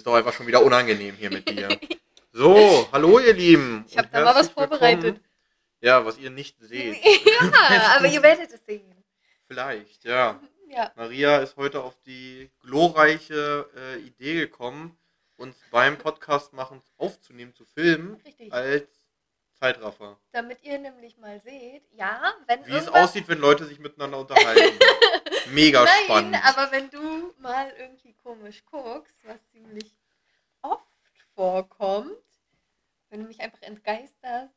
ist doch einfach schon wieder unangenehm hier mit dir. So, hallo ihr Lieben. Ich habe da mal was herzlich willkommen. vorbereitet. Ja, was ihr nicht seht. ja, aber ihr werdet es sehen. Vielleicht, ja. Ja. Maria ist heute auf die glorreiche äh, Idee gekommen, uns beim Podcast machen aufzunehmen, zu filmen, Richtig. als Zeitraffer. Damit ihr nämlich mal seht, ja, wenn Wie es aussieht, wenn Leute sich miteinander unterhalten. Mega Nein, spannend. aber wenn du mal irgendwie komisch guckst, was ziemlich oft vorkommt, wenn du mich einfach entgeisterst,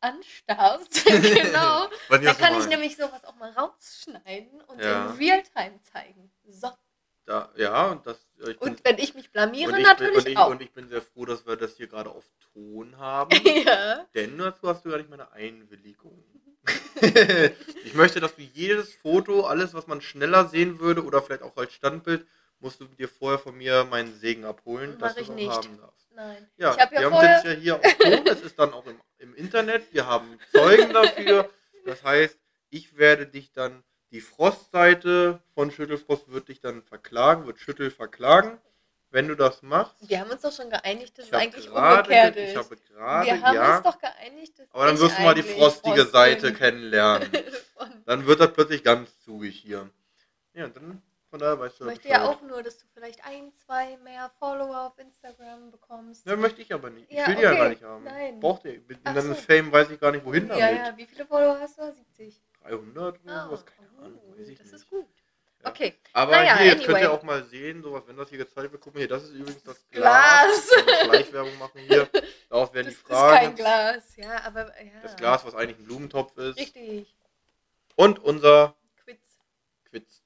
anstarrst, genau, dann kann ich nämlich sowas auch mal rausschneiden und Ja. in Realtime zeigen. So. Da, ja, und das. bin, Und wenn ich mich blamiere, ich, bin, natürlich und, ich, auch. und ich bin sehr froh, dass wir das hier gerade auf Ton haben. ja. Denn dazu hast du gar nicht meine Einwilligung. ich möchte, dass du jedes Foto, alles, was man schneller sehen würde oder vielleicht auch als Standbild, musst du dir vorher von mir meinen Segen abholen, Mach dass du ich es auch nicht. haben darfst. Nein. Ja, ich wir ja haben vorher. es jetzt ja hier auf Ton, es ist dann auch im, im Internet, wir haben Zeugen dafür. Das heißt, ich werde dich dann, die Frostseite von Schüttelfrost wird dich dann verklagen, wird Schüttel verklagen, wenn du das machst. wir haben uns doch schon geeinigt, dass Ich es eigentlich gerade, umgekehrt ge- ich ist. habe gerade, wir haben ja. uns doch geeinigt, dass Aber dann ich wirst du mal die frostige Frost Seite kennenlernen. Dann wird das plötzlich ganz zugig hier. Ja, dann von daher weißt ich du möchte Bescheid. ja auch nur, dass du vielleicht ein, zwei mehr Follower auf Instagram bekommst. Ja, möchte ich aber nicht. Ich Ja, will die ja okay. gar nicht haben. Nein. Braucht ihr. Mit so. Fame weiß ich gar nicht, wohin ja, damit. ja, wie viele Follower hast du? 70. 300 oder Ah, sowas? Keine Ahnung, oh, ich das nicht. ist gut. Okay. Aber Naja, hier, jetzt könnt ihr anyway. auch mal sehen, sowas, wenn das hier gezeigt wird, guck mal hier, das ist übrigens das Glas. Glas. Schleichwerbung machen hier. Darauf werden Das die ist Fragen. kein Glas, ja, aber ja. Das Glas, was eigentlich ein Blumentopf ist. Richtig. Und unser Quiz. Quiz.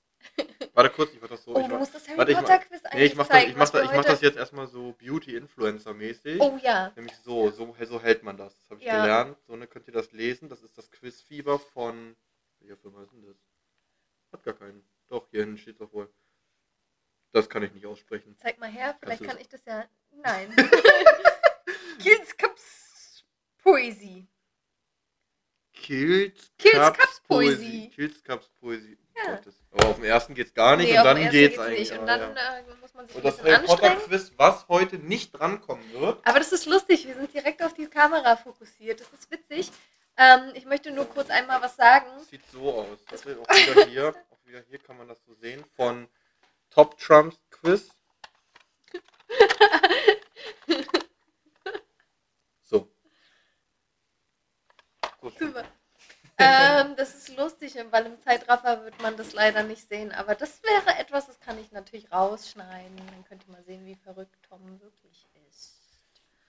Warte kurz, ich mach das so. Oh, ich du mach, musst das Harry warte, Potter Quiz nee, eigentlich ich mach, das, zeigen. ich, mach das, ich mach das jetzt erstmal so Beauty-Influencer-mäßig. Oh ja. Nämlich so, so, so hält man das. Das habe ich Ja. gelernt. So ne, könnt ihr das lesen. Das ist das Quizfieber von. Welcher Firma ist denn das? Hat gar keinen. Doch, hier hinten steht doch wohl. Das kann ich nicht aussprechen. Zeig mal her, vielleicht du kann ich das ja. Nein. Kills Cups Poesie. Kills, Kills Cups Poesie. Kills Cups Poesie. Ja. Aber auf dem ersten geht's gar nicht Nee, und dann geht's, geht's eigentlich. nicht. Und dann ja. äh, muss man sich Und ein das bisschen Harry Potter. Quiz, was heute nicht drankommen wird. Aber das ist lustig, wir sind direkt auf die Kamera fokussiert. Das ist witzig. Ähm, ich möchte nur kurz einmal was sagen. Das sieht so aus. Das ist auch wieder hier. Wieder hier kann man das so sehen. Von Top Trumps Quiz. So. schön. Super. ähm, das ist lustig, weil im Zeitraffer wird man das leider nicht sehen. Aber das wäre etwas, das kann ich natürlich rausschneiden. Dann könnt ihr mal sehen, wie verrückt Tom wirklich ist.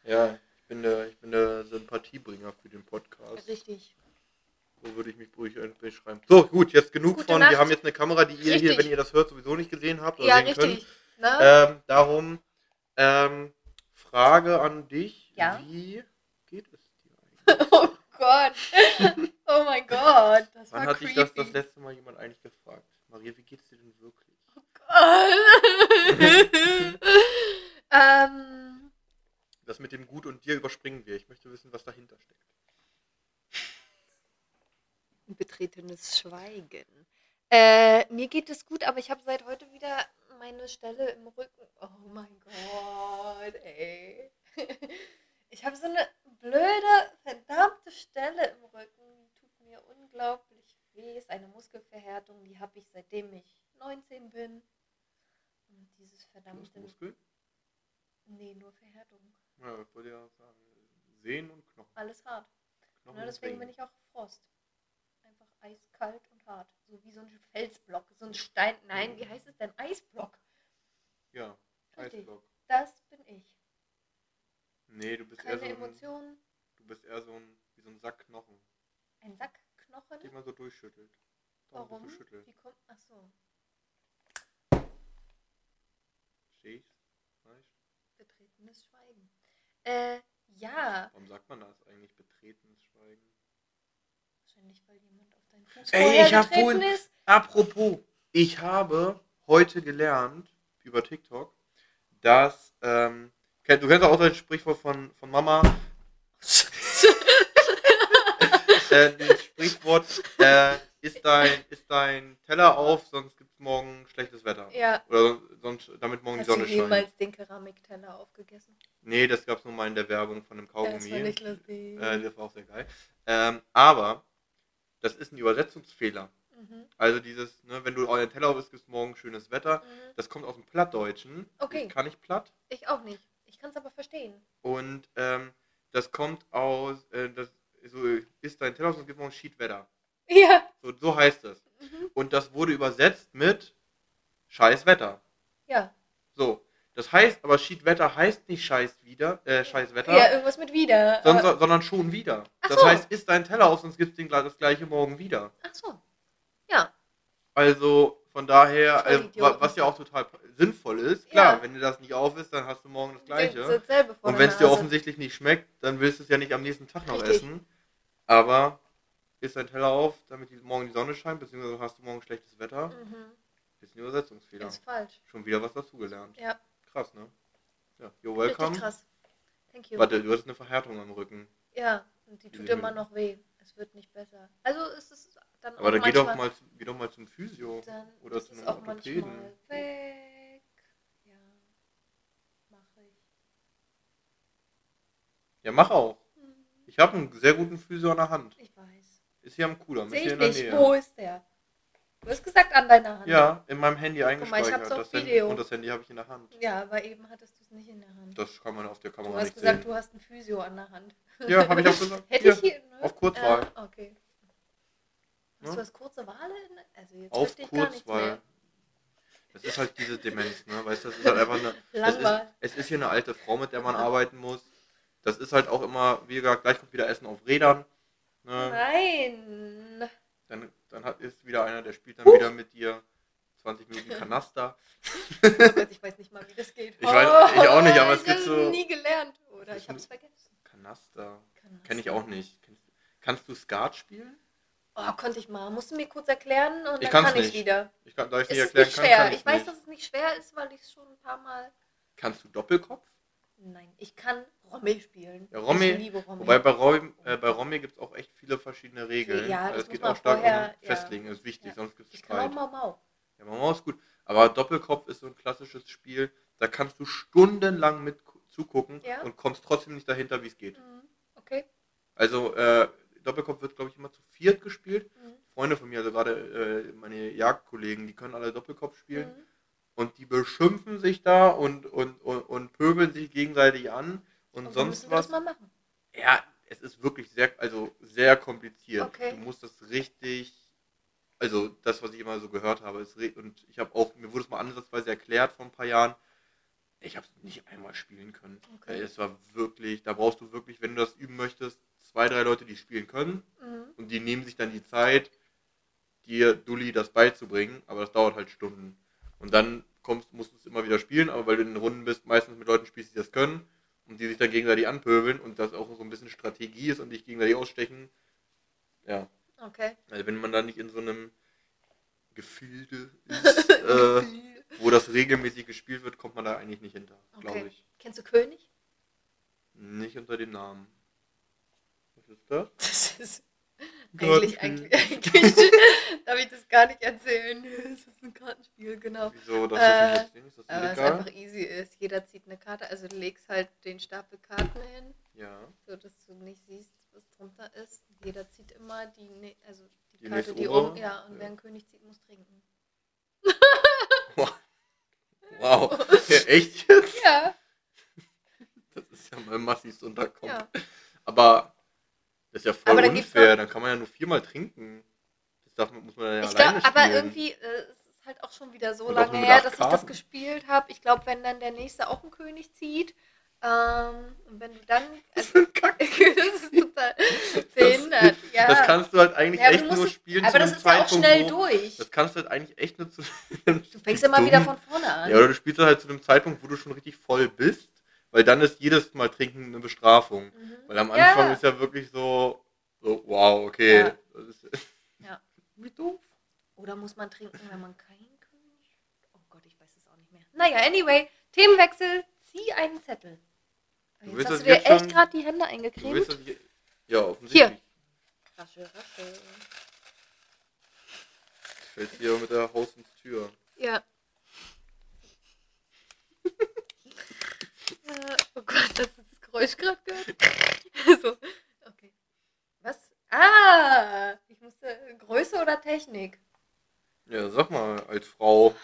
Ja, ich bin, der, ich bin der Sympathiebringer für den Podcast. Richtig. So würde ich mich ruhig beschreiben. So, gut, jetzt genug Gute von. Nacht. Wir haben jetzt eine Kamera, die ihr hier, Richtig. wenn ihr das hört, sowieso nicht gesehen habt oder Ja, sehen könnt. richtig. Ne? Ähm, darum, ähm, Frage an dich. Ja? Wie geht es dir eigentlich? Oh Gott. Oh mein Gott. Das Wann war hat dich creepy. das das letzte Mal jemand eigentlich gefragt? Maria, wie geht's dir denn wirklich? ähm, Das mit dem Gut und dir überspringen wir. Ich möchte wissen, was dahinter steckt. Betretenes Schweigen. Äh, mir geht es gut, aber ich habe seit heute wieder meine Stelle im Rücken. Oh mein Gott, ey. Ich habe so eine blöde, verdammte Stelle im Rücken. Die tut mir unglaublich weh. Ist eine Muskelverhärtung, die habe ich seitdem ich 19 bin. Und dieses verdammte. Muskel? Nee, nur Verhärtung. Ja, ich wollte ja sagen. Sehnen und Knochen. Alles hart. Knochen Ne, und deswegen bin ich auch Frost. Eiskalt und hart. So wie so ein Felsblock, so ein Stein. Nein, wie heißt es denn? Eisblock. Ja, Richtig. Eisblock. Das bin ich. Nee, du bist eher Keine so ein, Emotionen, du bist eher so ein, wie so ein Sack Knochen, ein Sack Knochen. den man so durchschüttelt. Daumen Warum? Wie kommt. Ach so. Weißt? Betretenes Schweigen. Äh, ja. Warum sagt man das eigentlich? Betretenes Schweigen. Wahrscheinlich, weil jemand auf Fuß Ey, ich hab getreten wohl- ist. Apropos, ich habe heute gelernt über TikTok, dass, ähm, du kennst auch das Sprichwort von, von Mama, äh, das Sprichwort, äh, ist dein, ist dein Teller auf, sonst gibt es morgen schlechtes Wetter. Ja. Oder sonst, damit morgen Hast die Sonne du scheint. jemals den Keramikteller aufgegessen? Nee, das gab es nur mal in der Werbung von einem Ja, das Kaugummi. fand ich lustig. äh, das war auch sehr geil. Ähm, aber das ist ein Übersetzungsfehler. mhm. Also dieses, ne, wenn du euren Teller isst, gibt es morgen schönes Wetter. Mhm. Das kommt aus dem Plattdeutschen. Okay. Ich kann ich platt. Ich auch nicht. Ich kann es aber verstehen. Und ähm, das kommt aus, äh, das, so ist dein Teller und gibt morgen Schiedwetter. Ja. So, so heißt es. Mhm. Und das wurde übersetzt mit scheiß Wetter. Ja. So. Das heißt, aber Schiedwetter heißt nicht scheiß wieder, äh, scheiß Wetter, Ja, irgendwas mit wieder. sondern, sondern schon wieder. Ach das so. heißt, isst dein Teller auf, sonst gibt es das gleiche morgen wieder. Ach so. Ja. Also von daher, also, was ja auch total sinnvoll ist, klar, Ja. wenn dir das nicht auf ist, dann hast du morgen das Das gleiche. dasselbe vor Und wenn es dir offensichtlich nicht schmeckt, dann willst du es ja nicht am nächsten Tag noch Richtig. essen. Aber isst dein Teller auf, damit die, morgen die Sonne scheint, beziehungsweise hast du morgen schlechtes Wetter. Mhm. Bisschen Übersetzungsfehler. Ist falsch. Schon wieder was dazugelernt. Ja. Krass, ne? Ja, you're Richtig welcome. krass. Thank you. Warte, du hast eine Verhärtung am Rücken. Ja, und die tut immer noch weh. Es wird nicht besser. Also ist es dann Aber auch dann geh doch, mal, zu- geh doch mal zum Physio. dann oder ist zu einem auch Orthopäden. weg. Ja, mache ich. Ja, mach auch. Hm, Ich habe einen sehr guten Physio an der Hand. Ich weiß. Ist hier am Kudamm, ist Sehe hier ich in der nicht. Nähe. Wo ist der? Du hast gesagt an deiner Hand. Ja, in meinem Handy mal, ich eingespeichert. hab's auf das Handy, Video. und das Handy habe ich in der Hand. Ja, aber eben hattest du es nicht in der Hand. Das kann man auf der Du Kamera hast nicht gesagt, sehen. du hast ein Physio an der Hand. Ja, habe ich auch gesagt. Hätte Hier, ich hier. Ne? auf Kurzwahl. Ja, okay. Hast Ja. du das kurze Wale? In, also jetzt auf ich Kurzwahl. Das ist halt diese Demenz, ne? Weißt du, das ist halt einfach eine. Das ist, Langweil. es ist hier eine alte Frau, mit der man arbeiten muss. Das ist halt auch immer, wie gesagt, gleich kommt wieder Essen auf Rädern. Ne? Nein. Dann, dann hat, ist wieder einer, der spielt dann wieder mit dir 20 Minuten Kanaster. Oh Gott, ich weiß nicht mal, wie das geht. Ich weiß- ich auch nicht, aber es ich gibt so- nie gelernt. Oder ich hab's vergessen. Kanaster. Kann das Kenne ich auch nicht. Kannst du Skat spielen? Oh, konnte ich mal. Musst du mir kurz erklären und Ich dann kann ich nicht. wieder. Ich kann, da ich Es nicht ist erklären nicht kann, schwer. kann ich ich weiß, nicht. dass es nicht schwer ist, weil ich es schon ein paar Mal. Kannst du Doppelkopf? Nein, ich kann Romme spielen. Ja, Romme- Ich liebe Romme. Wobei bei äh, bei Romy gibt es auch echt viele verschiedene Regeln. Ja, Also das es geht auch stark vorher- um ja. Festlegen, ist wichtig, Ja. sonst gibt es ich kann auch Streit. Mau Mau. Ja, Mama ist gut. Aber Doppelkopf ist so ein klassisches Spiel, da kannst du stundenlang mit zugucken Ja. und kommst trotzdem nicht dahinter, wie es geht. Mhm. Okay. Also äh, Doppelkopf wird, glaube ich, immer zu viert gespielt. Mhm. Freunde von mir, also gerade äh, meine Jagdkollegen, die können alle Doppelkopf spielen. Mhm. Und die beschimpfen sich da und, und, und, und pöbeln sich gegenseitig an und, Und sonst was. Ja, es ist wirklich sehr, also sehr kompliziert. Okay. Du musst das richtig, also das, was ich immer so gehört habe, ist und ich habe auch, mir wurde es mal ansatzweise erklärt vor ein paar Jahren. Ich habe es nicht einmal spielen können. Okay. Es war wirklich, da brauchst du wirklich, wenn du das üben möchtest, zwei, drei Leute, die spielen können Mhm. und die nehmen sich dann die Zeit, dir Dulli das beizubringen, aber das dauert halt Stunden. Und dann kommst, musst du es immer wieder spielen, aber weil du in den Runden bist, meistens mit Leuten spielst, die das können und die sich dann gegenseitig anpöbeln und das auch so ein bisschen Strategie ist und dich gegenseitig ausstechen. Ja, Okay. also wenn man da nicht in so einem Gefilde ist, äh, wo das regelmäßig gespielt wird, kommt man da eigentlich nicht hinter, glaube Okay. ich. Kennst du König? Nicht unter dem Namen. Was ist das? Das ist. Eigentlich, eigentlich, eigentlich darf ich das gar nicht erzählen. Das ist ein Kartenspiel, genau. Wieso, das Äh, ist nicht erzählen? Ist das Aber es einfach easy ist. Jeder zieht eine Karte, also du legst halt den Stapel Karten hin, Ja. so dass du nicht siehst, was drunter ist. Jeder zieht immer die, ne- also die, Die Karte, die oben, ja, und Ja. wer einen König zieht, muss trinken. Wow. Ja, echt jetzt? Ja, Das ist ja mal massiv unterkommt. ja. Aber das ist ja voll Aber dann unfair. Dann kann man ja nur viermal trinken. Das darf, muss man dann ja Ich alleine glaube, aber spielen. irgendwie, äh, es ist halt auch schon wieder so Und lange her, dass ich das Karten. gespielt habe. Ich glaube, wenn dann der nächste auch einen König zieht, ähm, und wenn du dann, Das also, das ist total behindert, ja. Das kannst du halt eigentlich Ja, aber echt nur es- spielen aber zu das ist ja auch schnell wo, durch. Das kannst du halt eigentlich echt nur zu Du fängst immer wieder von vorne an. Ja, oder du spielst halt zu einem Zeitpunkt, wo du schon richtig voll bist. Weil dann ist jedes Mal Trinken eine Bestrafung. Mhm. Weil am Ja. Anfang ist ja wirklich so, so wow, okay. Ja. Das ist Ja. wie doof. Oder muss man trinken, wenn man keinen König Oh Gott, ich weiß es auch nicht mehr. Naja, anyway, Themenwechsel, zieh einen Zettel. Du Jetzt hast du dir echt gerade die Hände eingecremt. das hier, ja, offensichtlich. Rasche, rasche. Fällst hier mit der Haus ins Tür. Ja. Äh, oh Gott, hast du das Geräusch gerade gehört? so, okay. Was? Ah, ich musste Größe oder Technik? Ja, sag mal, als Frau.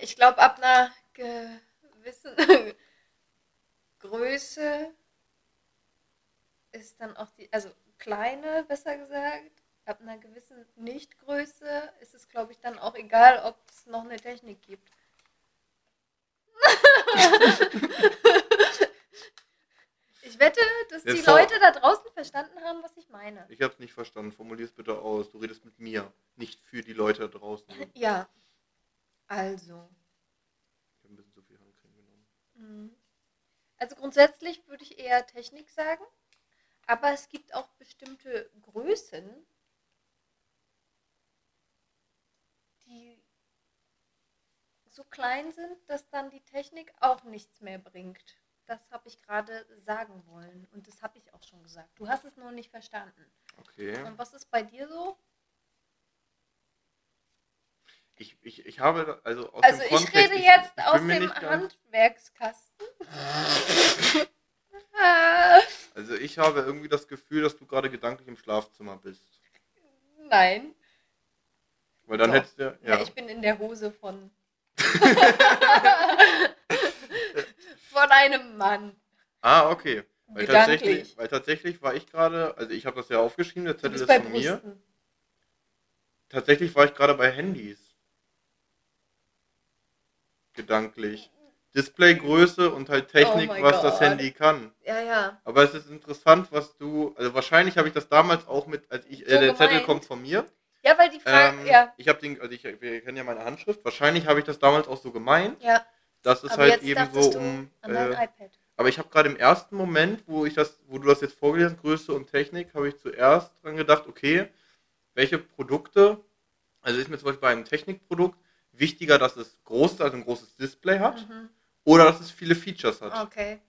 Ich glaube, ab einer gewissen Größe ist dann auch die, also kleine, besser gesagt, ab einer gewissen Nichtgröße ist es, glaube ich, dann auch egal, ob es noch eine Technik gibt. ich wette, dass die Jetzt vor- Leute da draußen verstanden haben, was ich meine. Ich hab's nicht verstanden. Formulier es bitte aus. Du redest mit mir, nicht für die Leute da draußen. Ich Ja. Also. hab ein bisschen zu viel Handcreme genommen. Mhm. Also grundsätzlich würde ich eher Technik sagen, aber es gibt auch bestimmte Größen, die so klein sind, dass dann die Technik auch nichts mehr bringt. Das habe ich gerade sagen wollen und das habe ich auch schon gesagt. Du hast es nur nicht verstanden. Okay. Und was ist bei dir so? Ich, ich, ich habe, also aus Also dem ich Kontext, rede ich- jetzt ich aus bin mir dem Handwerkskasten. Also ich habe irgendwie das Gefühl, dass du gerade gedanklich im Schlafzimmer bist. Nein. Weil dann Doch. hättest du. Ja. ja. ich bin in der Hose von. von einem Mann. ah, okay. Weil Gedanklich. tatsächlich, weil tatsächlich war ich gerade, also ich habe das ja aufgeschrieben, der Zettel ist von mir. Brüsten. Tatsächlich war ich gerade bei Handys. Gedanklich. Displaygröße und halt Technik, Oh was das Gott. Handy kann. Ja, ja. Aber es ist interessant, was du, also wahrscheinlich habe ich das damals auch mit, als ich, äh, So der Zettel gemeint. kommt von mir. Ja, weil die Frage. Ähm, ja, Ich habe den, also ich, wir kennen ja meine Handschrift. Wahrscheinlich habe ich das damals auch so gemeint, ja. Dass es Aber halt eben so um. Äh, aber ich habe gerade im ersten Moment, wo ich das, wo du das jetzt vorgelesen hast, Größe und Technik, habe ich zuerst dran gedacht, okay, welche Produkte, also ist mir zum Beispiel bei einem Technikprodukt wichtiger, dass es groß, also ein großes Display hat, Mhm. oder dass es viele Features hat. Okay.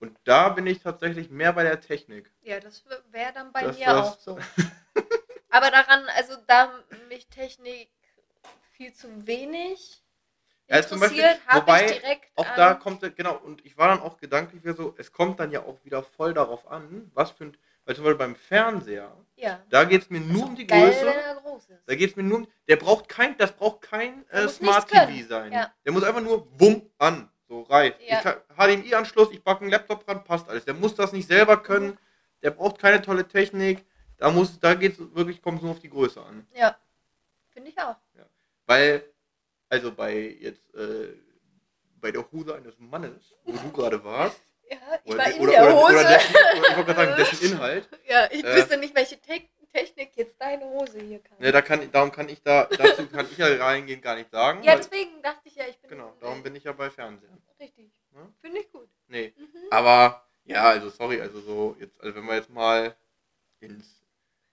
Und da bin ich tatsächlich mehr bei der Technik. Ja, das wäre dann bei Das mir auch so. Aber daran, also da mich Technik viel zu wenig Ja, zum Beispiel, wobei ich direkt Auch da kommt, genau, und ich war dann auch gedanklich wieder so, es kommt dann ja auch wieder voll darauf an, was für ein, weil zum Beispiel beim Fernseher, ja. da geht es mir nur um die geil, Größe. wenn groß ist. Da geht es mir nur um, der braucht kein, das braucht kein äh, Smart TV sein. Ja. Der muss einfach nur bumm an, so reicht. Ja. HDMI-Anschluss, ich packe einen Laptop dran, passt alles. Der muss das nicht selber können, Mhm. der braucht keine tolle Technik. Da muss, da geht es wirklich, kommt nur auf die Größe an. Ja. Finde ich auch. Weil, also bei jetzt, äh, bei der Hose eines Mannes, wo du gerade warst, Ja, ich oder, war in oder, der Hose. oder dessen, ich wollte gerade sagen, dessen Inhalt, ja, ich äh, wüsste nicht, welche Te Technik jetzt deine Hose hier kann. ne, da kann, darum kann ich da, dazu kann ich ja reingehen gar nicht sagen. ja, deswegen dachte ich ja, ich bin. genau, darum bin ich ja bei Fernsehen. Richtig. Ne? Finde ich gut. Nee, Mhm. aber, ja, also sorry, also so, jetzt, also wenn wir jetzt mal ins,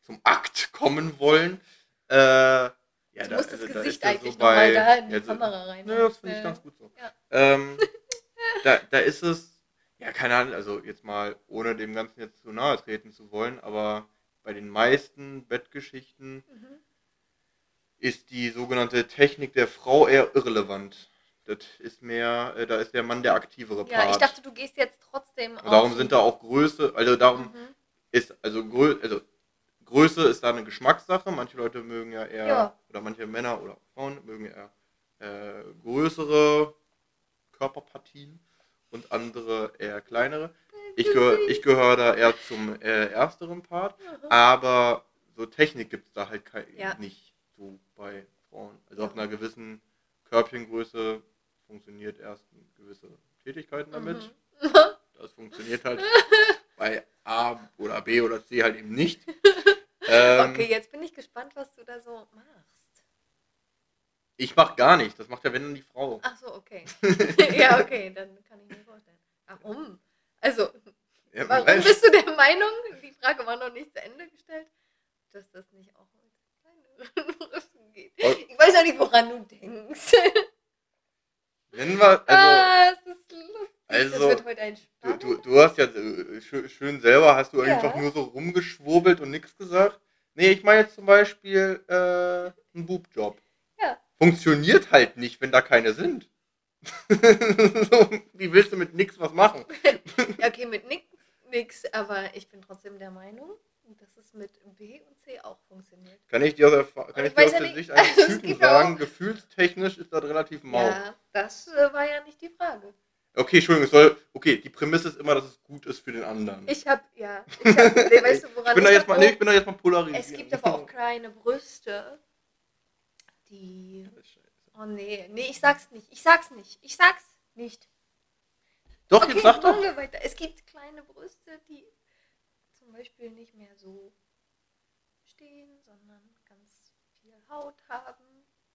zum Akt kommen wollen, äh, ja, du da- musst das also da Gesicht ja eigentlich so nochmal bei- da in die ja, so- Kamera rein. Nö, das finde ich Äh, ganz gut so. ja. Ähm, da, da ist es, ja, keine Ahnung, also jetzt mal, ohne dem Ganzen jetzt zu nahe treten zu wollen, aber bei den meisten Bettgeschichten Mhm. ist die sogenannte Technik der Frau eher irrelevant. Das ist mehr, äh, da ist der Mann der aktivere Part. Ja, ich dachte, du gehst jetzt trotzdem Und darum sind da auch Größe, also darum Mhm. ist, also, also Größe ist da eine Geschmackssache. Manche Leute mögen ja eher, Ja. oder manche Männer oder Frauen mögen eher äh, größere Körperpartien und andere eher kleinere. Ich gehöre ich gehör da eher zum äh, ersteren Part, Mhm. aber so Technik gibt es da halt Ja. nicht so bei Frauen. Also Ja. ab einer gewissen Körbchengröße funktioniert erst gewisse Tätigkeiten damit. Mhm. Das funktioniert halt bei A oder B oder C halt eben nicht. Ähm, okay, jetzt bin ich gespannt, was du da so machst. Ich mach gar nicht, das macht ja wenn dann die Frau. Ach so, okay. ja, okay, dann kann ich mir vorstellen. Warum? Also, Ja, warum weißt- bist du der Meinung, die Frage war noch nicht zu Ende gestellt, dass das nicht auch mit kleineren Brüsten geht? Oh. Ich weiß auch nicht, woran du denkst. Wenn wir, also, ah, es ist lustig. Das also, wird heute ein du, du, du hast ja äh, schön, selber, hast du Ja. einfach nur so rumgeschwurbelt und nichts gesagt. Nee, ich meine jetzt zum Beispiel äh, einen Bubjob. Ja. Funktioniert halt nicht, wenn da keine sind. so, wie willst du mit nix was machen? Ja, okay, mit nix, nix, aber ich bin trotzdem der Meinung, dass es mit B und C auch funktioniert. Kann ich dir aus, kann Ich ich dir aus ja der nicht, Sicht eines es Typen sagen, gefühlstechnisch ist das relativ mau. Ja, das äh, war ja nicht die Frage. Okay, Entschuldigung, es soll, okay, die Prämisse ist immer, dass es gut ist für den anderen. Ich hab, ja, ich hab, weißt du, woran ich bin da ich jetzt mal, nee, ich bin da jetzt mal polarisiert. Es gibt aber auch kleine Brüste, die. Oh nee, nee, ich sag's nicht. Ich sag's nicht. Ich sag's nicht. Doch, okay, jetzt sag doch. weiter. Es gibt kleine Brüste, die zum Beispiel nicht mehr so stehen, sondern ganz viel Haut haben.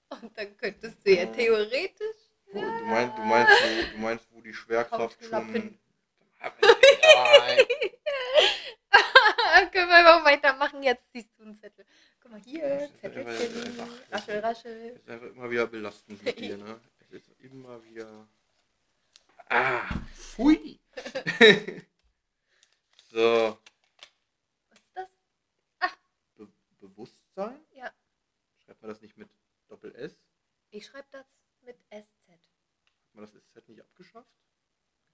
Und dann könntest du ja theoretisch. Wo- Du meinst, du meinst, du meinst, die Schwerkraft schon. Können wir mal weitermachen? Jetzt siehst du einen Zettel. Guck mal hier, Das Zettelchen. einfach- Raschel, raschel. Es ist einfach immer wieder belastend mit dir, ne? Es ist immer wieder. Ah, pfui. so, Was ist das? Be Bewusstsein? Ja. Schreibt man das nicht mit Doppel S? Ich schreibe das mit SZ. Hat man das SZ nicht abgeschafft?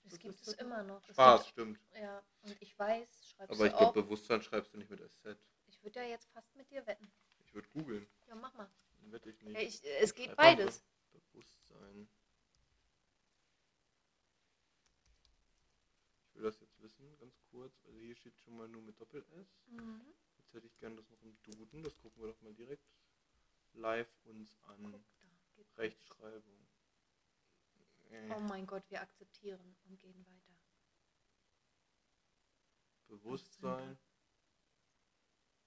Das gibt es das? immer noch. Das Spaß, stimmt. Ja, und ich weiß, schreibst Aber ich du auch. glaube, Bewusstsein schreibst du nicht mit SZ. Ich würde ja jetzt fast mit dir wetten. Ich würde googeln. Ja, mach mal. Dann wette ich nicht. Ich, es geht mal beides. Be Bewusstsein. Ich will das jetzt wissen, ganz kurz. Also hier steht schon mal nur mit Doppel S. Mhm. Jetzt hätte ich gerne das noch im Duden. Das gucken wir doch mal direkt live uns an. Guck. Rechtschreibung. Äh, Oh mein Gott, wir akzeptieren und gehen weiter. Bewusstsein.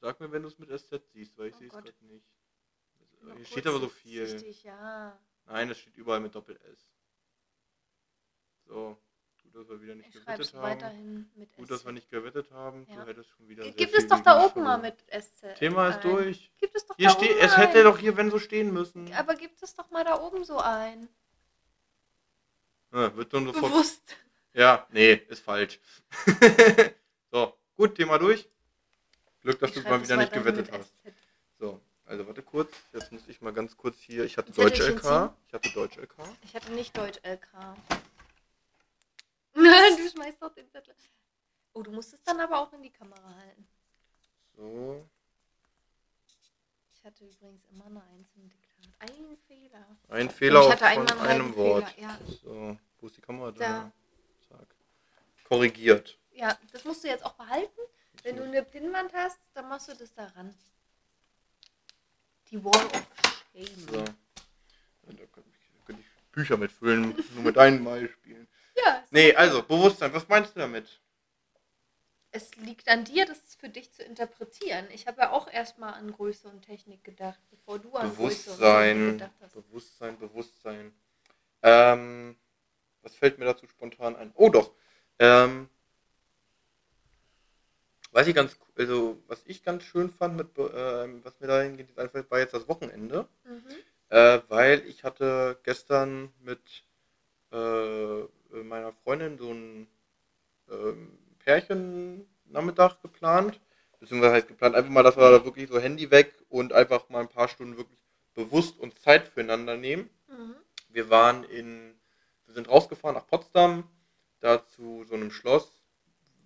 Sag mir, wenn du es mit SZ siehst, weil ich Oh sehe es gerade nicht. Nur hier steht aber so ist viel. Richtig, ja. Nein, es steht überall mit Doppel S. So, gut, dass wir wieder nicht Ich gewettet haben. weiterhin mit Gut, dass wir nicht gewettet haben. Ja. Du hättest schon wieder. sehr Gibt es doch da oben mal mit SZ. Thema ist ein. durch. Gibt es doch Hier da steht, oben es hätte doch hier, wenn so stehen müssen. Aber gibt es doch mal da oben so ein. Ja, wird dann sofort. Bewusst. Ja, nee, ist falsch. so, gut, Thema durch. Glück, dass Ich du mal wieder nicht gewettet hast. SZ. So, also warte kurz. Jetzt muss ich mal ganz kurz hier. Ich hatte Deutsch LK. ziehen. Ich hatte Deutsch LK. Ich hatte nicht Deutsch LK. du schmeißt doch den Zettel. Oh, du musst es dann aber auch in die Kamera halten. So, Ich hatte übrigens immer eine Eins im Diktat. Ein Fehler. ein Fehler von einem halben Wort. Fehler. Ja. So, wo ist die Kamera? Da. Zack. Korrigiert. ja, das musst du jetzt auch behalten. Wenn du eine Pinnwand hast, dann machst du das daran. Die Wall of Shame. So. Da könnte ich, könnte ich Bücher mitfüllen, nur mit einem Mal spielen. Ja, Nee, also, Bewusstsein, was meinst du damit? Es liegt an dir, das für dich zu interpretieren. Ich habe ja auch erstmal an Größe und Technik gedacht, bevor du an Größe und Technik Bewusstsein, gedacht hast. Bewusstsein, Bewusstsein. Ähm, was fällt mir dazu spontan ein? Oh doch. Ähm, was ich ganz, also was ich ganz schön fand, mit, ähm, was mir da hingeht, einfach war jetzt das Wochenende, Mhm. äh, weil ich hatte gestern mit äh, meiner Freundin so ein ähm, Pärchen-Nachmittag geplant, beziehungsweise heißt geplant, einfach mal, dass wir da wirklich so Handy weg und einfach mal ein paar Stunden wirklich bewusst uns Zeit füreinander nehmen. Mhm. Wir waren in, wir sind rausgefahren nach Potsdam, da zu so einem Schloss,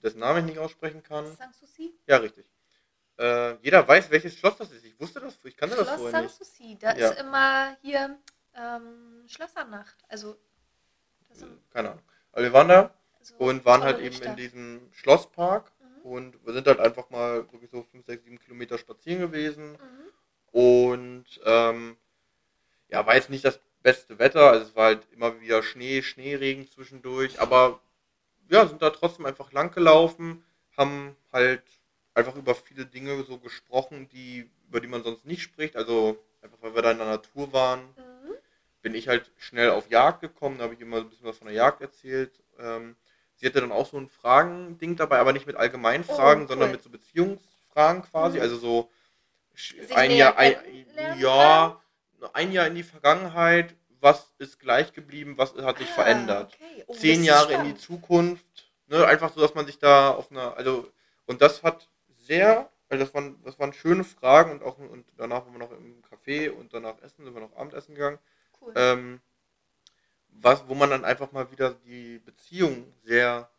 dessen Namen ich nicht aussprechen kann. Sanssouci? Ja, richtig. Äh, jeder weiß, welches Schloss das ist. Ich wusste das, ich kannte das Schloss vorher nicht. Sanssouci. Da Ja. ist immer hier ähm, Schlössernacht. Also, das Äh, Keine Ahnung. Aber wir waren da so und waren halt eben in diesem Schlosspark Mhm. und wir sind halt einfach mal wirklich so 5, 6, 7 Kilometer spazieren gewesen. Mhm. Und ähm, ja, war jetzt nicht das beste Wetter, also es war halt immer wieder Schnee, Schneeregen zwischendurch, aber ja, sind da trotzdem einfach lang gelaufen, haben halt einfach über viele Dinge so gesprochen, die, über die man sonst nicht spricht. Also einfach weil wir da in der Natur waren, Mhm. bin ich halt schnell auf Jagd gekommen, da habe ich immer ein bisschen was von der Jagd erzählt. Ähm, sie hatte dann auch so ein Fragending dabei, aber nicht mit allgemeinen Oh, Fragen, cool. sondern mit so Beziehungsfragen quasi. Mhm. Also so Sich ein Jahr, ein, ja, ein Jahr in die Vergangenheit, was ist gleich geblieben, was hat sich Ah, verändert. okay. Oh, Zehn Jahre in die spannend. Zukunft, ne, einfach so, dass man sich da auf einer, also, und das hat sehr, also das waren, das waren schöne Fragen und auch und danach waren wir noch im Café und danach essen, sind wir noch Abendessen gegangen. Cool. Ähm, was, wo man dann einfach mal wieder die Beziehung sehr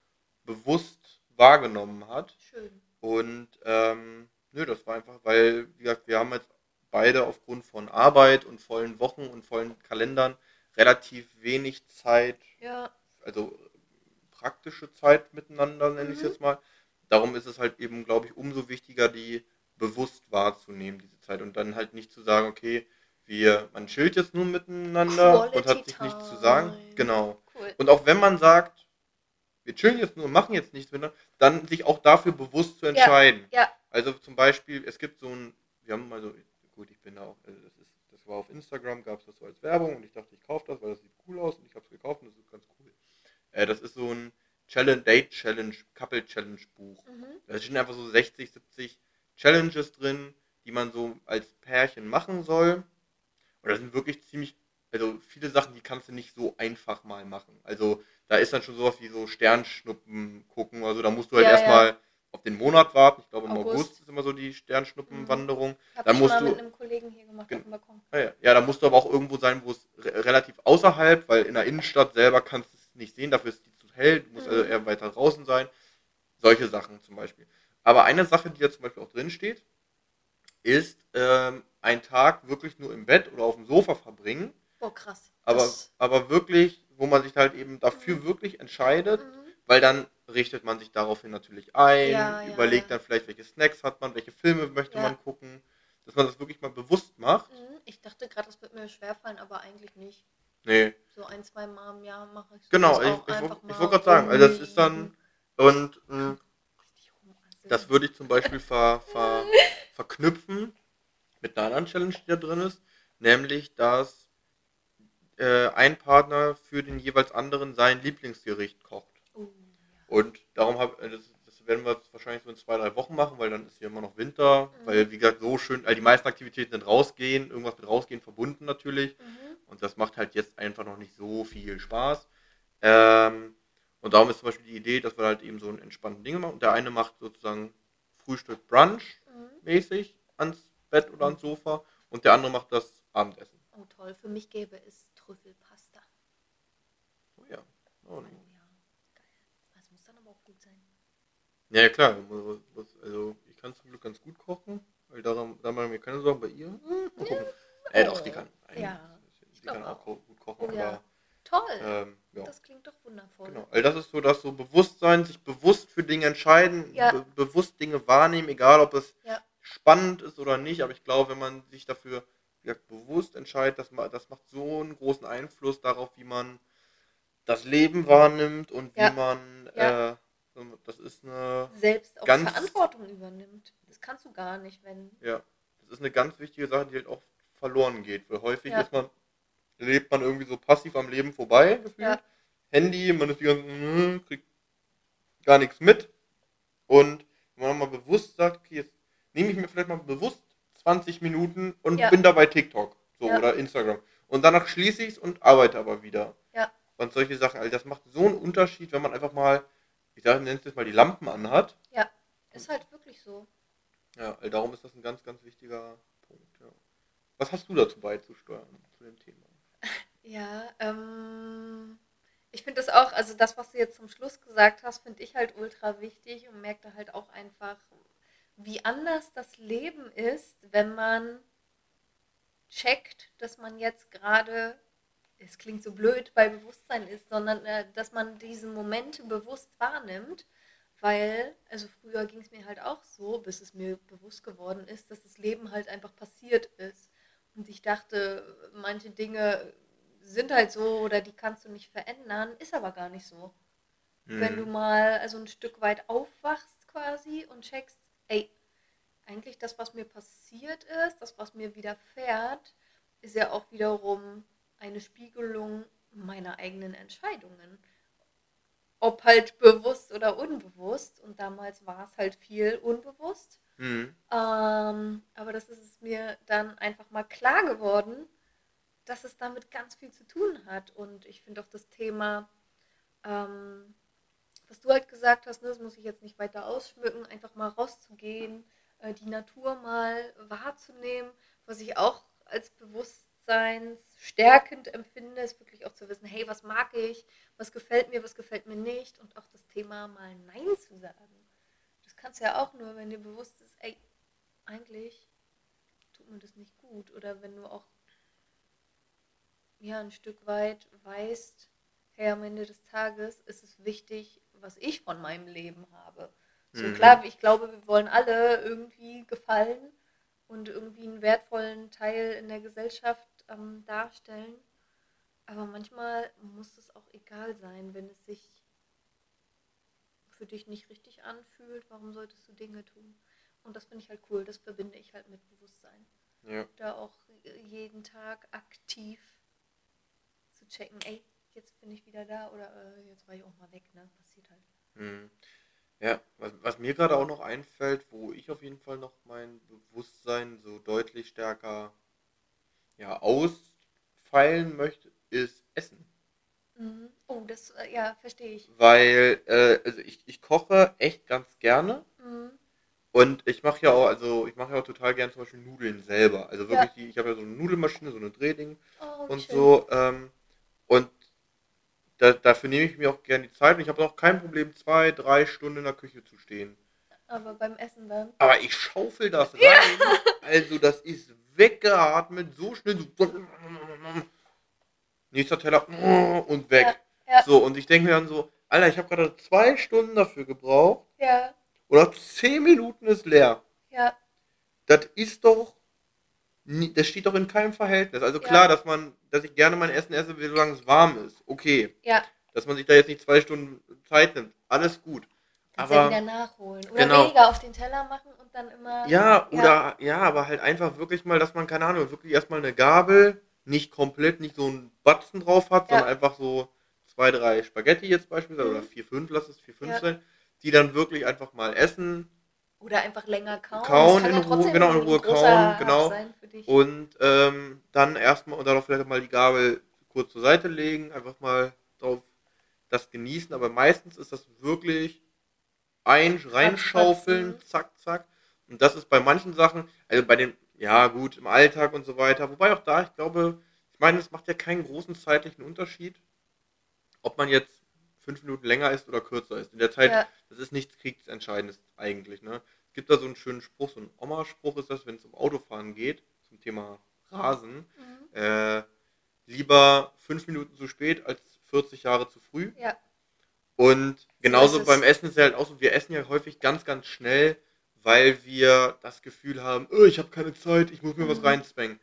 bewusst wahrgenommen hat. Schön. Und ähm, nö, das war einfach, weil, wie gesagt, wir haben jetzt beide aufgrund von Arbeit und vollen Wochen und vollen Kalendern relativ wenig Zeit, Ja, also praktische Zeit miteinander, nenne ich es Mhm. jetzt mal. Darum ist es halt eben, glaube ich, umso wichtiger, die bewusst wahrzunehmen, diese Zeit. Und dann halt nicht zu sagen, okay, wir, man chillt jetzt nur miteinander und hat Quality sich nichts zu sagen. time. Genau. cool. Und auch wenn man sagt, wir chillen jetzt nur, machen jetzt nichts miteinander, dann sich auch dafür bewusst zu entscheiden. ja. Also zum Beispiel, es gibt so ein, wir haben mal so, gut, ich bin da auch, also das ist, das war auf Instagram, gab es das so als Werbung und ich dachte, ich kaufe das, weil das sieht cool aus und ich habe es gekauft und das ist ganz cool. Äh, das ist so ein Challenge, Date Challenge, Couple Challenge Buch. Mhm. Da stehen einfach so 60, 70 Challenges drin, die man so als Pärchen machen soll. Und da sind wirklich ziemlich, also viele Sachen, die kannst du nicht so einfach mal machen. Also da ist dann schon sowas wie so Sternschnuppen gucken. Also da musst du halt Ja, ja. erstmal auf den Monat warten. Ich glaube im August. August, ist immer so die Sternschnuppenwanderung. Hab Dann ich musst mal du- mit einem Kollegen hier gemacht auf dem Balkon. Ah ja. ja, da musst du aber auch irgendwo sein, wo es re relativ außerhalb, weil in der Innenstadt selber kannst du es nicht sehen, dafür ist die zu hell, du musst Mhm. also eher weiter draußen sein. Solche Sachen zum Beispiel. Aber eine Sache, die da zum Beispiel auch drin steht, ist ähm, ein Tag wirklich nur im Bett oder auf dem Sofa verbringen, Boah, krass. aber, aber wirklich, wo man sich halt eben dafür Mhm. wirklich entscheidet, Mhm. weil dann richtet man sich daraufhin natürlich ein, Ja, überlegt ja. dann vielleicht, welche Snacks hat man, welche Filme möchte man gucken, dass man das wirklich mal bewusst macht. Mhm. Ich dachte gerade, das wird mir schwerfallen, aber eigentlich nicht. Nee, So ein, zwei Mal im Jahr mache ich Genau, ich, auch ich, ich wollte gerade sagen, also das ist dann, und mh, rumasseln. das würde ich zum Beispiel ver, ver, verknüpfen mit einer anderen Challenge, die da drin ist, nämlich, dass äh, ein Partner für den jeweils anderen sein Lieblingsgericht kocht. Oh, ja. Und darum habe das, das werden wir wahrscheinlich so in zwei, drei Wochen machen, weil dann ist hier immer noch Winter, Mhm. weil wie gesagt, so schön, also die meisten Aktivitäten sind rausgehen, irgendwas mit rausgehen verbunden natürlich. Mhm. Und das macht halt jetzt einfach noch nicht so viel Spaß. Ähm, und darum ist zum Beispiel die Idee, dass wir halt eben so einen entspannten Dinge machen. Und der eine macht sozusagen Frühstück Brunch Mhm. mäßig ans Bett oder ans Sofa und der andere macht das Abendessen. Oh toll, für mich gäbe es Trüffelpasta. Oh ja. Oh, Oh nee. ja, geil. Das muss dann aber auch gut sein. Ja, ja, klar. Also ich kann zum Glück ganz gut kochen, weil daran, da machen wir keine Sorgen bei ihr. Hm, gucken. Äh, doch, die kann. Ja, Die kann auch auch. gut kochen, Oh ja. aber Toll. ähm, ja. Das klingt doch wundervoll. Genau. Also das ist so das so Bewusstsein, sich bewusst für Dinge entscheiden, Ja. be bewusst Dinge wahrnehmen, egal ob es Ja. Spannend ist oder nicht. Aber ich glaube, wenn man sich dafür gesagt, bewusst entscheidet, das, ma- das macht so einen großen Einfluss darauf, wie man das Leben wahrnimmt und wie Ja. man Ja. äh, das ist eine Selbst auch Ganz- Verantwortung übernimmt. Das kannst du gar nicht, wenn. ja, das ist eine ganz wichtige Sache, die halt auch verloren geht. Weil häufig Ja. ist man, lebt man irgendwie so passiv am Leben vorbei, gefühlt. Ja. Handy, man ist die ganze, hm, kriegt gar nichts mit. Und wenn man mal bewusst sagt, okay, jetzt nehme ich mir vielleicht mal bewusst 20 Minuten und Ja. bin dabei TikTok so, Ja. oder Instagram. Und danach schließe ich es und arbeite aber wieder. Ja. Und solche Sachen, also das macht so einen Unterschied, wenn man einfach mal, ich sage, nenne es jetzt mal die Lampen anhat. Ist halt wirklich so. Ja, also darum ist das ein ganz, ganz wichtiger Punkt. Ja. Was hast du dazu beizusteuern zu dem Thema? Ja, ähm, ich finde das auch, also das, was du jetzt zum Schluss gesagt hast, finde ich halt ultra wichtig und merke da halt auch einfach, wie anders das Leben ist, wenn man checkt, dass man jetzt gerade, es klingt so blöd, bei Bewusstsein ist, sondern äh, dass man diese Momente bewusst wahrnimmt, weil, also früher ging es mir halt auch so, bis es mir bewusst geworden ist, dass das Leben halt einfach passiert ist. Und ich dachte, manche Dinge sind halt so oder die kannst du nicht verändern, ist aber gar nicht so. Wenn du Mhm. mal also ein Stück weit aufwachst quasi und checkst, ey, eigentlich das, was mir passiert ist, das, was mir widerfährt, ist ja auch wiederum eine Spiegelung meiner eigenen Entscheidungen. Ob halt bewusst oder unbewusst. Und damals war es halt viel unbewusst. Mhm. Ähm, aber das ist mir dann einfach mal klar geworden, dass es damit ganz viel zu tun hat. Und ich finde auch das Thema, ähm, was du halt gesagt hast, ne, das muss ich jetzt nicht weiter ausschmücken, einfach mal rauszugehen, äh, die Natur mal wahrzunehmen, was ich auch als bewusstseinsstärkend empfinde, ist wirklich auch zu wissen, hey, was mag ich, was gefällt mir, was gefällt mir nicht und auch das Thema mal Nein zu sagen. Das kannst du ja auch nur, wenn dir bewusst ist, ey, eigentlich tut mir das nicht gut oder wenn du auch ja ein Stück weit weißt, hey, am Ende des Tages ist es wichtig, was ich von meinem Leben habe. So Mhm. klar, ich glaube, wir wollen alle irgendwie gefallen und irgendwie einen wertvollen Teil in der Gesellschaft ähm, darstellen. Aber manchmal muss es auch egal sein, wenn es sich für dich nicht richtig anfühlt. Warum solltest du Dinge tun? Und das finde ich halt cool. Das verbinde ich halt mit Bewusstsein. Ja. Da auch jeden Tag aktiv zu checken, ey, jetzt bin ich wieder da oder äh, jetzt war ich auch mal weg, ne? Passiert halt. Mhm. Ja, was, was mir gerade auch noch einfällt, wo ich auf jeden Fall noch mein Bewusstsein so deutlich stärker ja, ausfeilen möchte, ist Essen. Mhm. Oh, das, äh, ja, verstehe ich. Weil, äh, also ich, ich koche echt ganz gerne Mhm. und ich mache ja auch, also ich mache ja auch total gern zum Beispiel Nudeln selber. Also wirklich, die, ich habe ja so eine Nudelmaschine, so eine Drehding Oh, und schön. so. Ähm, und da, dafür nehme ich mir auch gerne die Zeit und ich habe auch kein Problem, zwei, drei Stunden in der Küche zu stehen. Aber beim Essen dann. Aber ich schaufel das rein. Also das ist weggeatmet, so schnell. So Nächster Teller und weg. Ja, ja. So, und ich denke mir dann so, Alter, ich habe gerade zwei Stunden dafür gebraucht Ja, nach zehn Minuten ist leer. ja, Das ist doch, das steht doch in keinem Verhältnis. Also Ja. klar, dass man, dass ich gerne mein Essen esse, solange es warm ist. Okay. ja. Dass man sich da jetzt nicht zwei Stunden Zeit nimmt. Alles gut. Kannst ja Aber wieder nachholen. Oder Genau. weniger auf den Teller machen und dann immer. Ja, oder ja. aber halt einfach wirklich mal, dass man, keine Ahnung, wirklich erstmal eine Gabel, nicht komplett, nicht so einen Batzen drauf hat, Ja. sondern einfach so zwei, drei Spaghetti jetzt beispielsweise, Mhm. oder vier, fünf, lass es vier, fünf Ja. sein, die dann wirklich einfach mal essen Oder einfach länger kauen. Kauen in ja Ruhe, genau, in Ruhe kauen, genau. Und ähm, dann erstmal und dann auch vielleicht mal die Gabel kurz zur Seite legen, einfach mal drauf das genießen, aber meistens ist das wirklich ein reinschaufeln, zack, zack. Und das ist bei manchen Sachen, also bei den, ja gut, im Alltag und so weiter, wobei auch da, ich glaube, ich meine, es macht ja keinen großen zeitlichen Unterschied, ob man jetzt fünf Minuten länger ist oder kürzer ist. In der Zeit, Ja. das ist nichts Kriegsentscheidendes eigentlich. Ne? Es gibt da so einen schönen Spruch, so ein Oma-Spruch ist das, wenn es um Autofahren geht, zum Thema Rasen. Mhm. Äh, lieber fünf Minuten zu spät als 40 Jahre zu früh. Ja. Und genauso ist beim Essen ist es halt auch so, wir essen ja häufig ganz, ganz schnell, weil wir das Gefühl haben, oh, ich habe keine Zeit, ich muss mir was Mhm. reinzwängen.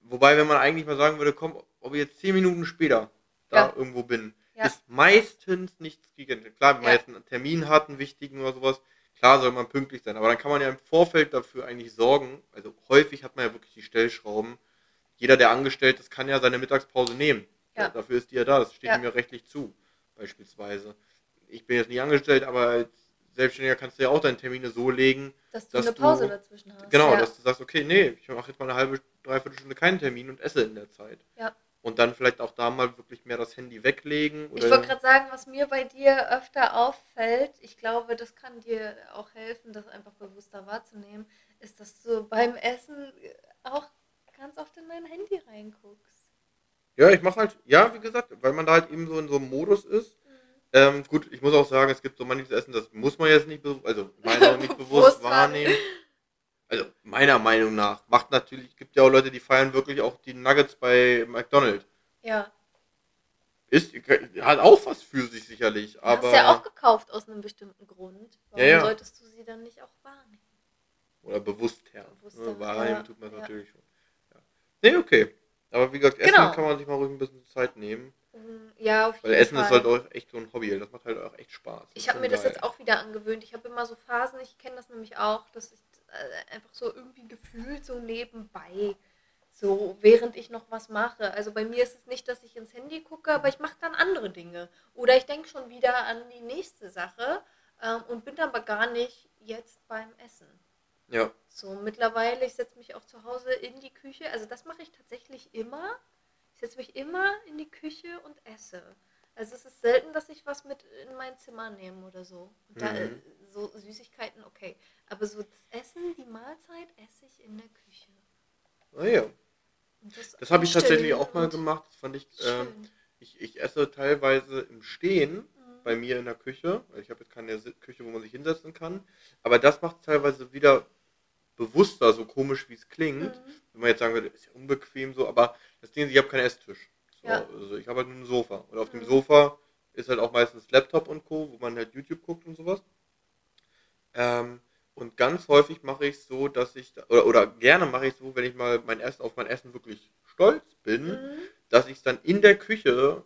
Wobei, wenn man eigentlich mal sagen würde, komm, ob ich jetzt zehn Minuten später da Ja. irgendwo bin, Ja. ist meistens nichts gegen. Klar, wenn man jetzt einen Termin hat, einen wichtigen oder sowas, klar soll man pünktlich sein. Aber dann kann man ja im Vorfeld dafür eigentlich sorgen. Also häufig hat man ja wirklich die Stellschrauben. Jeder, der angestellt ist, kann ja seine Mittagspause nehmen. Ja. Dafür ist die ja da. Das steht Ja. ihm ja rechtlich zu, beispielsweise. Ich bin jetzt nicht angestellt, aber als Selbstständiger kannst du ja auch deine Termine so legen, Dass du dass eine Pause du- dazwischen hast. genau, ja. dass du sagst, okay, nee, ich mache jetzt mal eine halbe, dreiviertel Stunde keinen Termin und esse in der Zeit. Ja. Und dann vielleicht auch da mal wirklich mehr das Handy weglegen. Ich wollte gerade sagen, was mir bei dir öfter auffällt, ich glaube, das kann dir auch helfen, das einfach bewusster wahrzunehmen, ist, dass du beim Essen auch ganz oft in dein Handy reinguckst. Ja, ich mache halt, ja, wie gesagt, weil man da halt eben so in so einem Modus ist. Ähm, gut, ich muss auch sagen, es gibt so manches Essen, das muss man jetzt nicht, also meiner nicht Bewusst wahrnehmen. Also meiner Meinung nach. Macht natürlich, gibt ja auch Leute, die feiern wirklich auch die Nuggets bei McDonald's. Ja, Ist, hat auch was für sich sicherlich, du aber. hast ja auch gekauft aus einem bestimmten Grund. Warum Ja, ja. solltest du sie dann nicht auch wahrnehmen? Oder bewusster. Bewusster, Ne, wahrnehmen ja, tut man natürlich schon. Ja. Nee, okay. Aber wie gesagt, Essen Genau. kann man sich mal ruhig ein bisschen Zeit nehmen. Mm, Ja, auf Weil jeden Essen Fall. ist halt auch echt so ein Hobby. Das macht halt auch echt Spaß. Ich habe mir das jetzt auch wieder angewöhnt. Ich habe immer so Phasen, ich kenne das nämlich auch, dass ich einfach so irgendwie gefühlt so nebenbei, so während ich noch was mache. Also bei mir ist es nicht, dass ich ins Handy gucke, aber ich mache dann andere Dinge. Oder ich denke schon wieder an die nächste Sache ähm, und bin aber gar nicht jetzt beim Essen. Ja. So, mittlerweile, ich setze mich auch zu Hause in die Küche. Also das mache ich tatsächlich immer. Ich setze mich immer in die Küche und esse. Also es ist selten, dass ich was mit in mein Zimmer nehme oder so. Mhm. Da, so Süßigkeiten, okay. Aber so das Essen, die Mahlzeit esse ich in der Küche. Naja. ja. Das, das habe ich tatsächlich auch mal gemacht. Das fand ich, äh, ich, ich esse teilweise im Stehen mhm. bei mir in der Küche. Ich habe jetzt keine Küche, wo man sich hinsetzen kann. Aber das macht es teilweise wieder bewusster, so komisch wie es klingt. Mhm. Wenn man jetzt sagen würde, ist ja unbequem so, aber das Ding ist, ich habe keinen Esstisch. So, Ja. Also ich habe halt nur ein Sofa. Und auf dem. Sofa ist halt auch meistens Laptop und Co., wo man halt YouTube guckt und sowas. Ähm, und ganz häufig mache ich so, dass ich, oder, oder gerne mache ich so, wenn ich mal mein Essen auf mein Essen wirklich stolz bin, Mhm. dass ich es dann in der Küche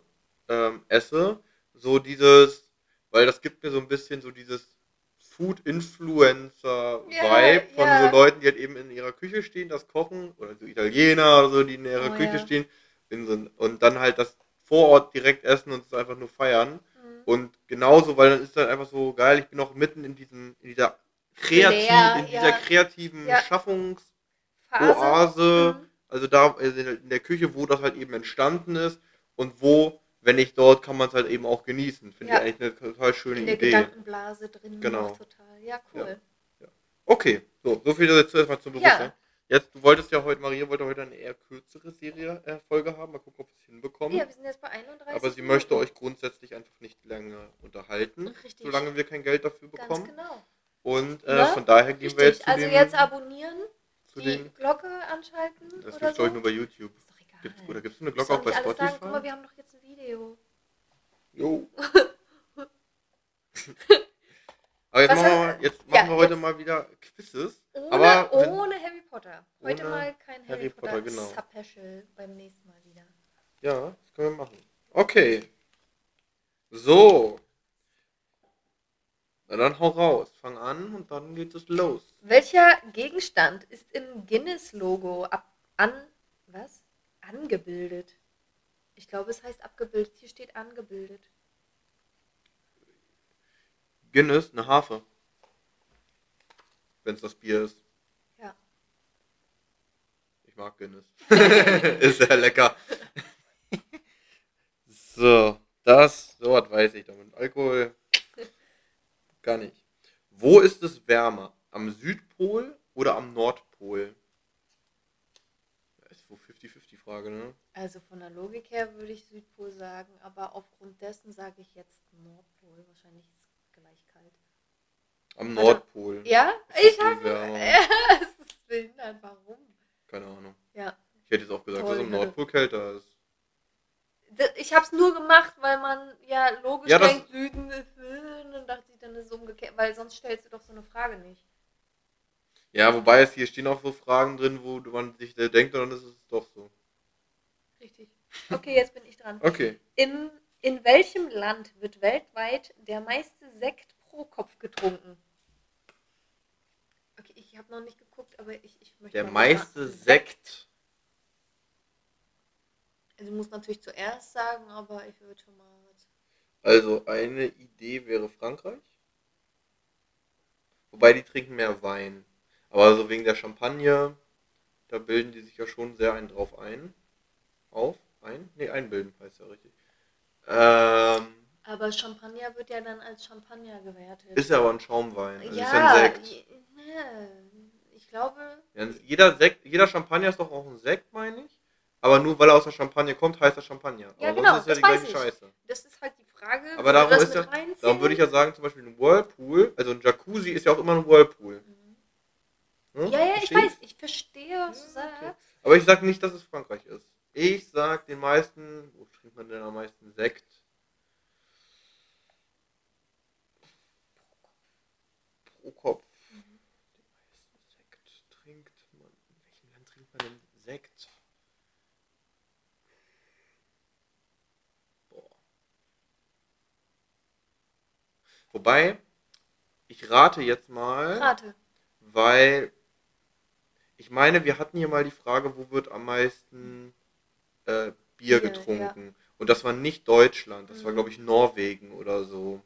ähm, esse. So dieses, weil das gibt mir so ein bisschen so dieses Food-Influencer-Vibe von ja. so Leuten, die halt eben in ihrer Küche stehen, das kochen, oder so Italiener oder so, die in ihrer Oh, Küche ja. stehen in so, ein- und dann halt das vor Ort direkt essen und es einfach nur feiern. Mhm. Und genauso, weil dann ist dann einfach so geil, ich bin auch mitten in diesem, in dieser kreativ, Flair, in dieser ja. kreativen Ja. Schaffungsoase. Mhm. also da also in der Küche, wo das halt eben entstanden ist und wo, wenn ich dort, kann man es halt eben auch genießen. Finde Ja. ich eigentlich eine total schöne In der Idee. Gedankenblase drin. Genau. Total. Ja, cool. Okay, so, so viel jetzt erstmal zum Ja. Bewusstsein. Jetzt, du wolltest ja heute, Maria wollte heute eine eher kürzere Serie, äh, Folge haben. Mal gucken, ob wir es hinbekommen. Ja, wir sind jetzt bei 31. Aber sie möchte euch grundsätzlich einfach nicht länger unterhalten, Richtig. solange wir kein Geld dafür Ganz bekommen. genau. Und äh, Ne? von daher gehen wir jetzt Richtig. zu Also den, jetzt abonnieren, zu die den Glocke anschalten das gibt es nur bei YouTube. Ist doch egal. Gibt's, oder gibt es eine Glocke auch bei Spotify? sagen. Guck mal, wir haben doch jetzt ein Video. Jo. Aber jetzt Was machen wir, jetzt ja, machen wir heute jetzt- mal wieder Quizzes. Ohne, Aber wenn- ohne Harry Potter. Heute mal kein Harry, Harry Potter, Potter, genau. Special. Beim nächsten Mal wieder. Ja, das können wir machen. Okay. So. Na dann hau raus. Fang an und dann geht es los. Welcher Gegenstand ist im Guinness-Logo ab an was? Angebildet. Ich glaube, es heißt abgebildet. Hier steht angebildet. Guinness, eine Harfe. Wenn es das Bier ist. Ja. Ich mag Guinness. ist sehr lecker. so, das, so was weiß ich damit. Alkohol gar nicht. Wo ist es wärmer? Am Südpol oder am Nordpol? Das ist wohl 50-50 Frage, ne? Also von der Logik her würde ich Südpol sagen, aber aufgrund dessen sage ich jetzt Nordpol. Wahrscheinlich ist es gleich kalt. Am Warte. Nordpol. Ja, ich habe. Ja, es ist behindert. Warum? Keine Ahnung. Ja. Ich hätte jetzt auch gesagt, Toll, dass am bitte. Nordpol kälter ist. Das- Ich habe es nur gemacht, weil man ja logisch Ja, denkt, Süden ist Süden. Und dann dachte ich, dann ist es umgekehrt. Weil sonst stellst du doch so eine Frage nicht. Ja, wobei es hier stehen auch so Fragen drin, wo man sich denkt, und dann ist es doch so. Richtig. Okay, jetzt bin ich dran. Okay. Im, in welchem Land wird weltweit der meiste Sekt pro Kopf getrunken? Okay, ich habe noch nicht geguckt, aber ich, ich möchte. Der mal meiste raten. Sekt. Also, du musst natürlich zuerst sagen, aber ich würde schon mal. Also eine Idee wäre Frankreich. Wobei die trinken mehr Wein. Aber so wegen der Champagne, da bilden die sich ja schon sehr einen drauf ein. Auf? Ein? Ne, einbilden heißt ja richtig. Ähm, Aber Champagner wird ja dann als Champagner gewertet. ist ja aber ein Schaumwein. Also ja, ist ja ein Sekt. ne, ich glaube. Ja, jeder, Sekt, jeder Champagner ist doch auch ein Sekt, meine ich. Aber nur weil er aus der Champagne kommt, heißt er Champagner. Ja, aber genau, ist ja das die weiß gleiche ich. Scheiße. Das ist halt die Frage. Aber darum ist ja-? Darum würde ich ja sagen, zum Beispiel ein Whirlpool, also ein Jacuzzi ist ja auch immer ein Whirlpool. Mhm. Hm? Ja, ja, ich Verstehst? weiß. Ich verstehe, was du Ja, okay. sagst. Aber ich sage nicht, dass es Frankreich ist. Ich sag den meisten, wo trinkt man denn am meisten Sekt? Pro Kopf. Mhm. Den meisten Sekt trinkt man. In welchem Land trinkt man denn Sekt? Boah. Wobei, ich rate jetzt mal Rate. weil ich meine, wir hatten hier mal die Frage, wo wird am meisten äh, Bier Bier, getrunken? Und das war nicht Deutschland, das war Mhm. glaube ich Norwegen oder so.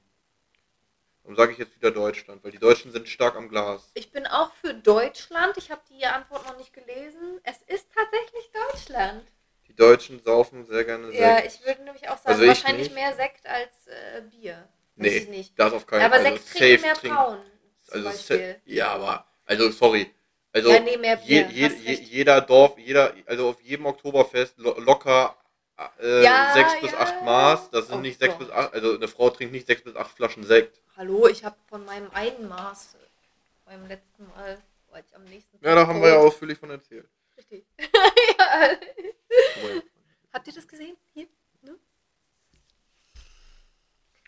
Dann sage ich jetzt wieder Deutschland, weil die Deutschen sind stark am Glas. Ich bin auch für Deutschland. Ich habe die Antwort noch nicht gelesen. Es ist tatsächlich Deutschland. Die Deutschen saufen sehr gerne Sekt. Ja, ich würde nämlich auch sagen, Also ich wahrscheinlich nicht. mehr Sekt als äh, Bier. Nee, ich nicht. das auf keinen aber Fall. Sekt trinken mehr. Frauen. Zum Also ja, aber also sorry, Also Ja, nee, mehr je, je, je, jeder Dorf, jeder, also auf jedem Oktoberfest lo locker äh, Ja, sechs bis ja. acht Maß. Das sind Oh nicht sechs Gott. bis acht, also eine Frau trinkt nicht sechs bis acht Flaschen Sekt. Hallo, ich habe von meinem einen Maß beim letzten Mal, war ich am nächsten Ja, da haben wir ja ausführlich von erzählt. Richtig. ja. Habt ihr das gesehen? Hier? Ne?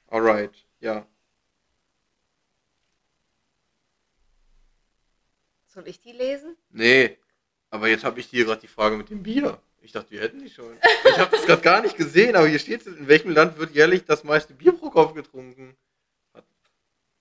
Alright, ja. Soll ich die lesen? Nee, aber jetzt habe ich hier gerade die Frage mit dem Bier. Ich dachte, wir hätten die schon. Ich habe das gerade gar nicht gesehen, aber hier steht in welchem Land wird jährlich das meiste Bier pro Kopf getrunken?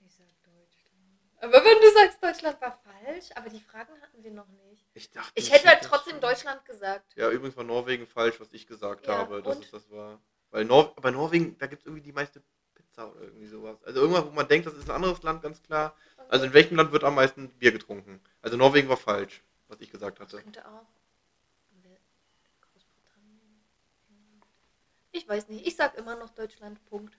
Ich sag Deutschland. Aber wenn du sagst, Deutschland war falsch, aber die Fragen hatten wir noch nicht. Ich dachte. Ich hätte halt trotzdem. Deutschland gesagt. Ja, übrigens war Norwegen falsch, was ich gesagt Ja, habe, dass es das war. Weil Nor bei Norwegen, da gibt es irgendwie die meiste Pizza oder irgendwie sowas. Also irgendwas, wo man denkt, das ist ein anderes Land, ganz klar. Also in welchem Land wird am meisten Bier getrunken? Also Norwegen war falsch, was ich gesagt Das hatte. könnte auch. Ich weiß nicht. Ich sag immer noch Deutschland. Punkt.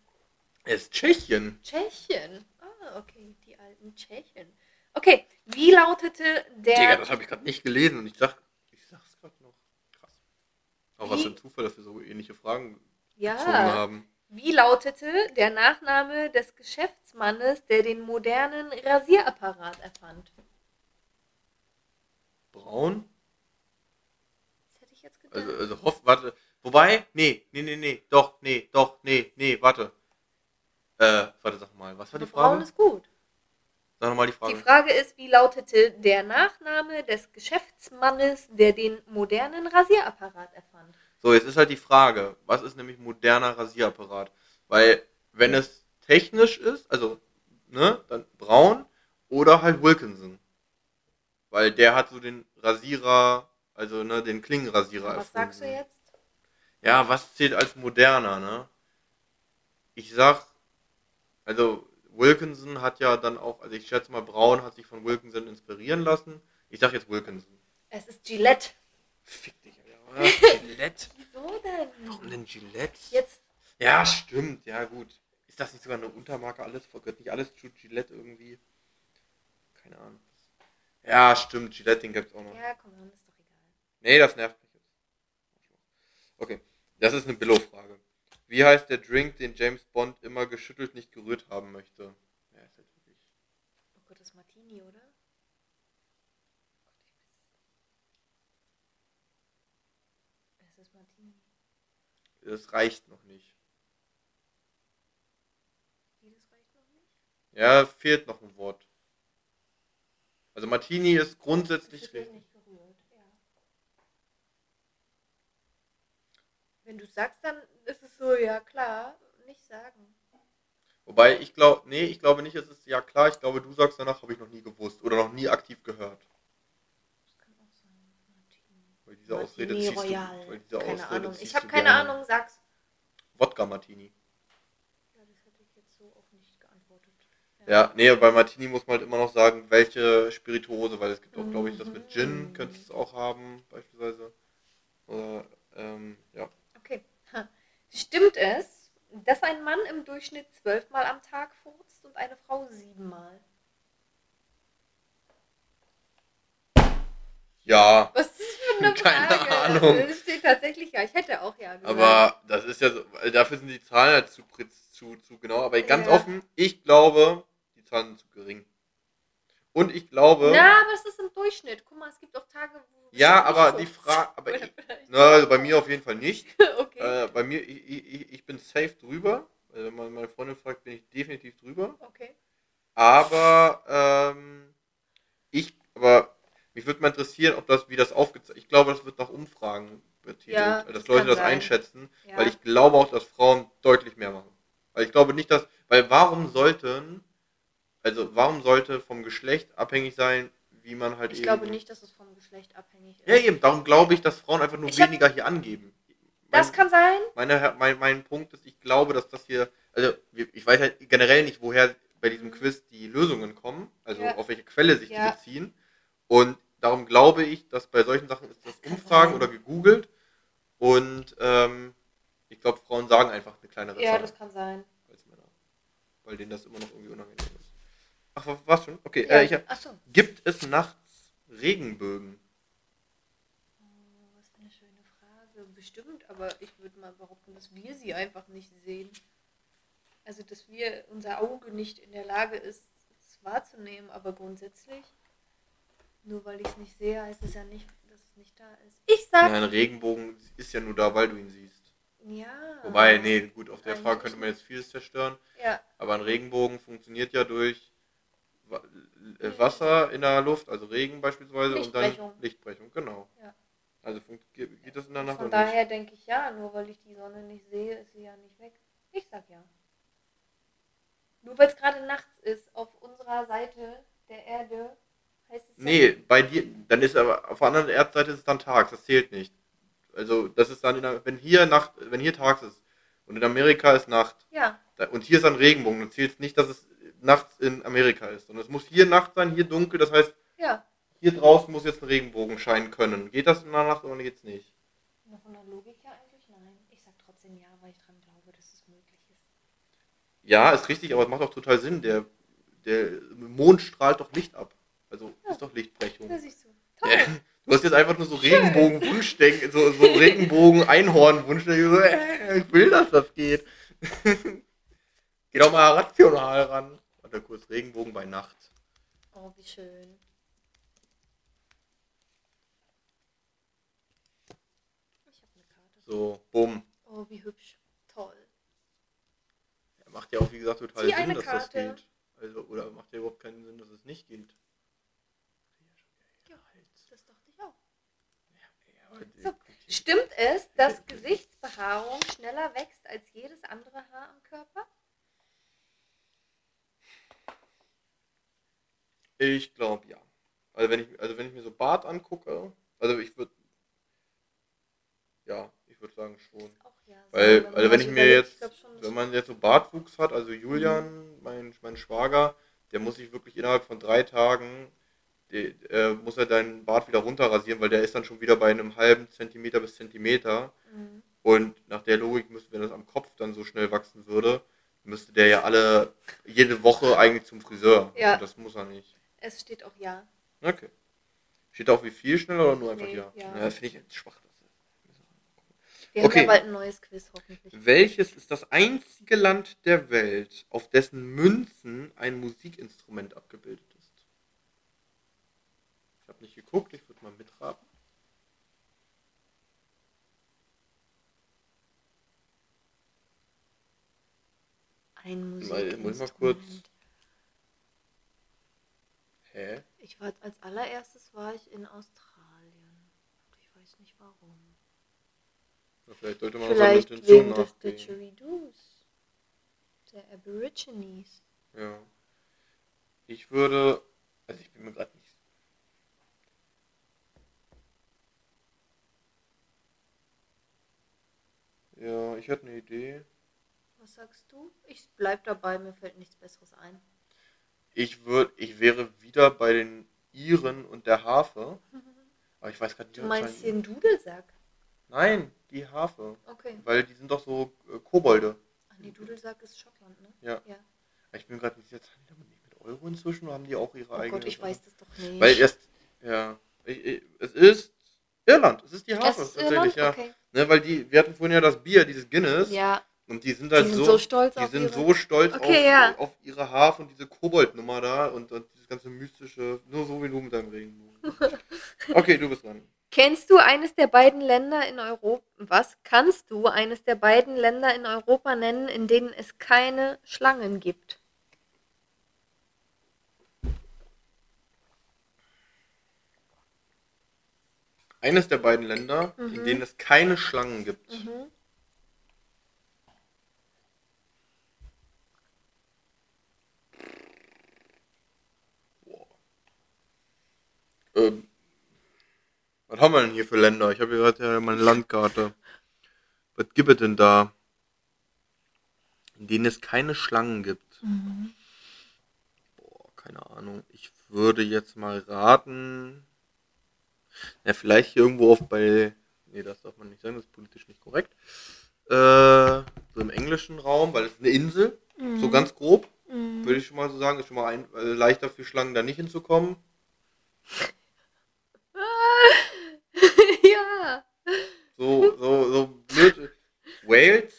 Es ist Tschechien. Tschechien. Ah, okay. Die alten Tschechen. Okay. Wie lautete der. Digga, das habe ich gerade nicht gelesen und ich sag, ich sag's gerade noch. Krass. Auch was für ein Zufall, dass wir so ähnliche Fragen gezogen ja. haben. Wie lautete der Nachname des Geschäftsmannes, der den modernen Rasierapparat erfand? Braun? Das hätte ich jetzt gedacht. Also, also hoff, warte. Wobei, nee, nee, nee, nee, doch, nee, doch, nee, nee, warte. Äh, warte, sag mal, was war die Aber Braun Frage? ist gut. Sag nochmal die Frage. Die Frage ist, wie lautete der Nachname des Geschäftsmannes, der den modernen Rasierapparat erfand? So, jetzt ist halt die Frage, was ist nämlich moderner Rasierapparat? Weil, wenn es technisch ist, also, ne, dann Braun oder halt Wilkinson. Weil der hat so den Rasierer, also, ne, den Klingenrasierer Was sagst du jetzt? Ja, was zählt als moderner, ne? Ich sag, also Wilkinson hat ja dann auch, also ich schätze mal, Braun hat sich von Wilkinson inspirieren lassen. Ich sag jetzt Wilkinson. Es ist Gillette. Fick Gillette? Wieso denn? Warum denn Gillette? Jetzt, Ja, stimmt, ja gut. Ist das nicht sogar eine Untermarke alles? Gehört nicht alles zu Gillette irgendwie? Keine Ahnung. Ja, stimmt, Gillette, den gibt's auch noch. ja, komm, dann ist doch egal. Nee, das nervt mich jetzt. Okay, das ist eine Billo-Frage. Wie heißt der Drink, den James Bond immer geschüttelt, nicht gerührt haben möchte? Ja, ist halt wirklich. Oh Gott, das ist Martini, oder? Es ist Martini. Das reicht noch nicht. Wie, das reicht noch nicht? Ja, fehlt noch ein Wort. Also Martini ist grundsätzlich Geschüttelt, richtig. nicht gerührt, ja. Wenn du sagst, dann ist es so, ja klar, nicht sagen. Wobei ich glaube, nee, ich glaube nicht, es ist ja klar, ich glaube, du sagst danach, habe ich noch nie gewusst oder noch nie aktiv gehört. Das kann auch sein. Martini. Weil diese Ausrede ziehst Royal. du. Weil diese keine Ausrede Ahnung. ziehst Ich habe keine gerne. Ahnung, sag's. Wodka Martini. Ja, das hätte ich jetzt so auch nicht geantwortet. Ja, nee, bei Martini muss man halt immer noch sagen, welche Spirituose, weil es gibt auch, glaube ich, das mit Mhm. Gin, könntest du es auch haben, beispielsweise. Oder, ähm, ja. Okay. Stimmt es, dass ein Mann im Durchschnitt zwölfmal am Tag furzt und eine Frau siebenmal? Ja, Was ist das für eine Keine Frage? Ahnung. Das steht tatsächlich ja. Ich hätte auch ja gesagt. aber das ist ja so, dafür sind die Zahlen halt zu, zu, zu genau. Aber ganz Ja. offen, ich glaube, die Zahlen sind zu gering. Und ich glaube, Na, aber es ist im Durchschnitt. Guck mal, es gibt auch Tage, wo. ja, aber die. Frage, aber ich, na, also bei mir auf jeden Fall nicht. okay. Äh, bei mir, ich, ich, ich bin safe drüber. Also wenn man meine Freundin fragt, bin ich definitiv drüber. okay. Aber ähm, ich, aber mich würde mal interessieren, ob das, wie das aufgezeichnet Ich glaube, das wird nach Umfragen betitelt, Ja, dass das Leute das sein. einschätzen, Ja. weil ich glaube auch, dass Frauen deutlich mehr machen. Weil ich glaube nicht, dass, weil warum sollten, also warum sollte vom Geschlecht abhängig sein, wie man halt ich eben. glaube nicht, dass es vom Geschlecht abhängig ist. Ja, eben, darum glaube ich, dass Frauen einfach nur Ich hab- weniger hier angeben. Das Mein- kann sein. meine, mein, mein Punkt ist, ich glaube, dass das hier, also ich weiß halt generell nicht, woher bei diesem Quiz die Lösungen kommen, also Ja. auf welche Quelle sich die beziehen. Und darum glaube ich, dass bei solchen Sachen ist das Umfragen oder gegoogelt. Und ähm, ich glaube, Frauen sagen einfach eine kleinere Ja, Zahl das kann sein. als Männer. Weil denen das immer noch irgendwie unangenehm ist. Ach, wa- was schon? Okay, Ja. äh, ich hab, Ach so. gibt es nachts Regenbögen. Oh, was für eine schöne Frage. Bestimmt, aber ich würde mal behaupten, dass wir sie einfach nicht sehen. Also, dass wir, unser Auge nicht in der Lage ist, es wahrzunehmen, aber grundsätzlich, nur weil ich es nicht sehe, heißt es ja nicht, dass es nicht da ist. Ich Ja, sag ein Regenbogen ist ja nur da, weil du ihn siehst. ja. Wobei, nee, gut, auf der Frage könnte man jetzt vieles zerstören. Ja, Aber ein Regenbogen funktioniert ja durch äh, Wasser in der Luft, also Regen beispielsweise, und dann Lichtbrechung, genau. Ja. Also geht das in der Nacht von nicht? daher denke ich ja, nur weil ich die Sonne nicht sehe, ist sie ja nicht weg. Ich sag ja. Nur weil es gerade nachts ist, auf unserer Seite der Erde, heißt es ja Nee, bei dir, dann ist aber auf der anderen Erdseite ist es dann tags, das zählt nicht. Also das ist dann in der, wenn hier Nacht, wenn hier tags ist und in Amerika ist Nacht Ja, da- und hier ist ein Regenbogen, dann zählt es nicht, dass es nachts in Amerika ist. Und es muss hier Nacht sein, hier dunkel, das heißt, ja. hier draußen muss jetzt ein Regenbogen scheinen können. Geht das in der Nacht oder geht's nicht? Na, von der Logik her eigentlich nein. Ich sag trotzdem ja, weil ich dran glaube, dass es möglich ist. Ja, ist richtig, aber es macht auch total Sinn. Der, der Mond strahlt doch Licht ab. Also Ja. ist doch Lichtbrechung. Das siehst du. Toll. Du hast jetzt einfach nur so Regenbogen-Wunschdenken, so, so Regenbogen-Einhorn-Wunschdenken. So, äh, ich will, dass das geht. Geh doch mal rational ran. Warte kurz, Regenbogen bei Nacht. Oh, wie schön. Ich habe eine Karte. So, bumm. Oh, wie hübsch. Toll. Ja, macht ja auch, wie gesagt, total Zieh Sinn, dass das Karte. geht. Also, oder macht ja überhaupt keinen Sinn, dass es nicht geht. Ja, das dachte ich auch. Ja, aber die- So, Stimmt es, dass Gesichtsbehaarung schneller wächst als jedes andere Haar am Körper? Ich glaube ja. Also wenn ich, also wenn ich mir so Bart angucke, also ich würde, ja, ich würde sagen schon. Ja. Weil, man also wenn ich so mir jetzt, schon, wenn man jetzt so Bartwuchs hat, also Julian, mein, mein Schwager, der muss sich wirklich innerhalb von drei Tagen, äh, muss er deinen Bart wieder runterrasieren, weil der ist dann schon wieder bei einem halben Zentimeter bis Zentimeter. Mhm. Und nach der Logik müsste, wenn das am Kopf dann so schnell wachsen würde, müsste der ja alle, jede Woche eigentlich zum Friseur. Ja. Und das muss er nicht. Es steht auch ja. Okay. Steht da auch wie viel schneller oder nur einfach Nee, ja? ja. das finde ich jetzt schwach. Wir Okay. haben ja bald ein neues Quiz, hoffentlich. Welches ist das einzige Land der Welt, auf dessen Münzen ein Musikinstrument abgebildet habe nicht geguckt, ich würde mal mitraten. Ein Mal- muss ich mal kurz- Hä? Ich war als allererstes war ich in Australien. Ich weiß nicht warum. Ja, Vielleicht sollte man Vielleicht Intention wegen des nachgehen. Didgeridoos. Der Aborigines. Ja. Ich würde. Also ich bin mir gerade nicht. Ja, ich hätte eine Idee. Was sagst du? Ich bleib dabei, mir fällt nichts Besseres ein. Ich würde, ich wäre wieder bei den Iren und der Harfe. Aber ich weiß gerade nicht, Du meinst einen Dudelsack? Nein, die Harfe. Okay. Weil die sind doch so äh, Kobolde. Ach nee, Dudelsack ist Schottland, ne? Ja. Ja. Ich bin gerade nicht damit nicht mit Euro inzwischen oder haben die auch ihre Oh eigene? Gott, ich weiß das doch nicht. Weil erst, ja, ich, ich, es ist Irland, es ist die es Harfe ist tatsächlich, Irland? ja. Okay. Ne, weil die, wir hatten vorhin ja das Bier, dieses Guinness, Ja, und die sind die halt sind so, so, stolz die auf sind ihre... so stolz Okay, auf, ja. auf ihre Harfe und diese Koboldnummer da und, und dieses ganze mystische, nur so wie du mit deinem Regenbogen. okay, du bist dran. Kennst du eines der beiden Länder in Europa? Was? Kannst du eines der beiden Länder in Europa nennen, in denen es keine Schlangen gibt? Eines der beiden Länder, in Mhm. denen es keine Schlangen gibt. Mhm. Ähm, was haben wir denn hier für Länder? Ich habe hier gerade ja meine Landkarte. Was gibt es denn da? In denen es keine Schlangen gibt. Mhm. Boah, keine Ahnung. Ich würde jetzt mal raten. Ja, vielleicht hier irgendwo auf bei. Nee, das darf man nicht sagen, das ist politisch nicht korrekt. Äh, so im englischen Raum, weil es ist eine Insel, so ganz grob, Mhm. würde ich schon mal so sagen, ist schon mal ein, äh, leichter für Schlangen da nicht hinzukommen. Ja. So, so, so blöd. Wales?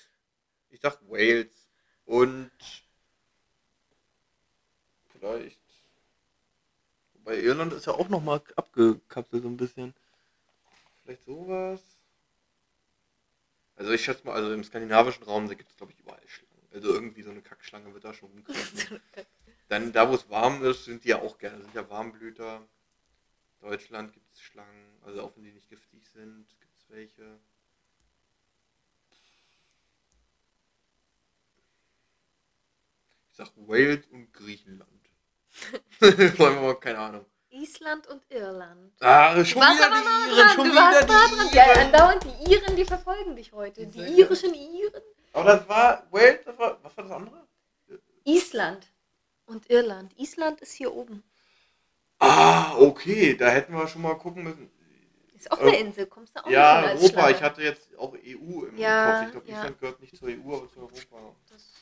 Ich sag Wales. Und vielleicht. Bei Irland ist ja auch nochmal abgekapselt so ein bisschen. Vielleicht sowas. Also ich schätze mal, also im skandinavischen Raum gibt es glaube ich überall Schlangen. Also irgendwie so eine Kackschlange wird da schon rumkriegen. Dann da wo es warm ist, sind die ja auch gerne. sind ja Warmblüter. Deutschland gibt es Schlangen, also auch wenn die nicht giftig sind, gibt es welche. Ich sag Wales und Griechenland. Wollen wir mal, keine Ahnung. Island und Irland. Ah, schon warst wieder die Iren, dran. schon du wieder warst die dran. Iren. Ja, andauernd die Iren, die verfolgen dich heute. Die Sehr irischen Iren. Aber das war Wales, das war, was war das andere? Island und Irland. Island ist hier oben. Ah, okay, da hätten wir schon mal gucken müssen. Ist auch eine Äh, Insel. Kommst du auch Ja, nicht Europa, Schlange. ich hatte jetzt auch EU im Ja, Kopf. Ich glaube, ja. Island gehört nicht zur EU, aber zu Europa. Das-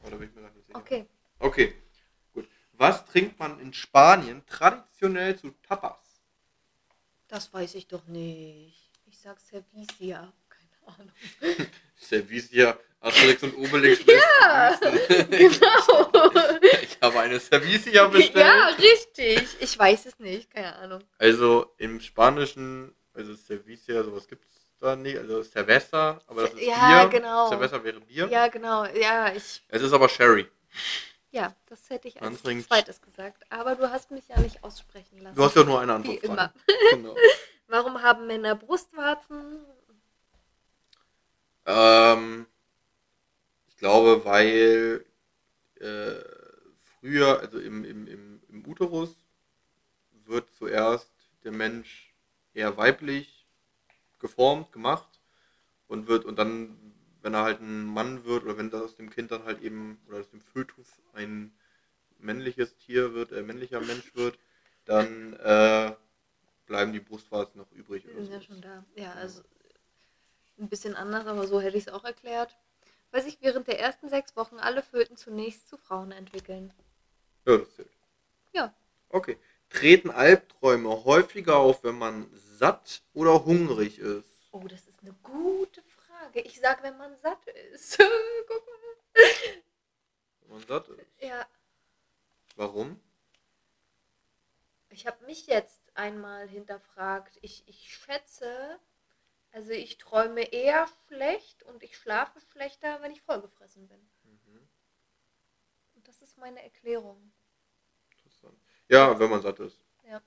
Aber da bin ich mir gerade nicht sicher. Okay. Okay. Was trinkt man in Spanien traditionell zu Tapas? Das weiß ich doch nicht. Ich sag Servicia. Keine Ahnung. Servicia, Asterix und Obelix. Ja, genau. Ich habe eine Servicia bestellt. ja, richtig. Ich weiß es nicht. Keine Ahnung. Also im Spanischen, also Servicia, sowas gibt es da nicht. Also Cerveza, aber das ist Ja, Bier. genau. Cerveza wäre Bier. Ja, genau. Ja, ich. Es ist aber Sherry. Ja, das hätte ich als trinkt- zweites gesagt. Aber du hast mich ja nicht aussprechen lassen. Du hast ja nur eine Wie Antwort. immer. Genau. Warum haben Männer Brustwarzen? Ähm, ich glaube, weil äh, früher, also im, im, im, im Uterus, wird zuerst der Mensch eher weiblich geformt, gemacht und wird und dann, wenn er halt ein Mann wird oder wenn das aus dem Kind dann halt eben oder aus dem Fötus ein männliches Tier wird, äh, männlicher Mensch wird, dann äh, bleiben die Brustwarzen noch übrig. Die Oder sind ja schon da. Ja, also ein bisschen anders, aber so hätte ich es auch erklärt. Weil sich während der ersten sechs Wochen alle Föten zunächst zu Frauen entwickeln. Ja, das zählt. Ja. Okay. Treten Albträume häufiger auf, wenn man satt oder hungrig ist? Oh, das ist eine gute Frage. Ich sag, wenn man satt ist. Guck mal. Wenn man satt ist. Ja, Warum? ich habe mich jetzt einmal hinterfragt. Ich, ich schätze, also ich träume eher schlecht und ich schlafe schlechter, wenn ich vollgefressen bin. Mhm. Und das ist meine Erklärung. Interessant. Ja, wenn man satt ist. Ja.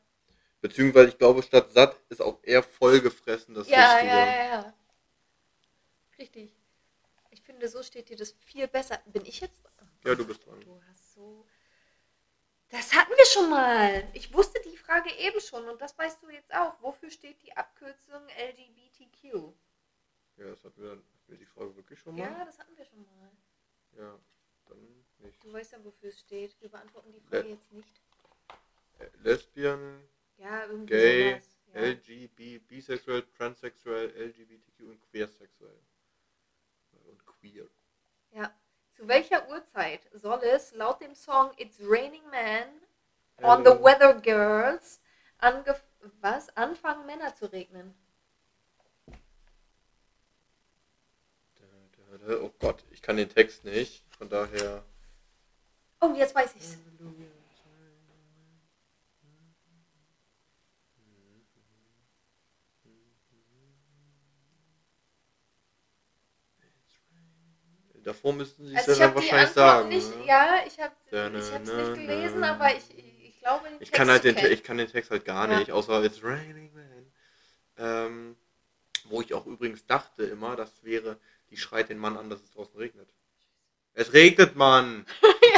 Beziehungsweise ich glaube, statt satt ist auch eher vollgefressen das ja, Richtige. ja, ja, ja. Richtig. Ich finde, so steht dir das viel besser. Bin ich jetzt dran? Ja, du bist dran. Du hast so. Das hatten wir schon mal. Ich wusste die Frage eben schon und das weißt du jetzt auch. Wofür steht die Abkürzung LGBTQ? Ja, das hatten wir, hatten wir die Frage wirklich schon mal? Ja, das hatten wir schon mal. Ja, dann nicht. Du weißt ja, wofür es steht. Wir beantworten die Frage Äh. jetzt nicht. Äh, Lesbian, Ja, Gay, sowas. Ja. LGB, bisexuell, transsexuell, LGBTQ und queersexuell. Queer. ja. Zu welcher Uhrzeit soll es laut dem Song It's Raining Man on the Hello. Weather Girls angef was? anfangen Männer zu regnen? Oh Gott, ich kann den Text nicht. Von daher. Oh, jetzt weiß ich's. Davor müssten sie es Also ja wahrscheinlich Antwort sagen. nicht, ne? ja, ich habe na, nicht gelesen, na. aber ich, ich glaube den Ich Text kann halt den, ich kann den Text halt gar Ja. nicht, außer It's Raining Man. Ähm, wo ich auch übrigens dachte immer, das wäre, die schreit den Mann an, dass es draußen regnet. Es regnet, Mann!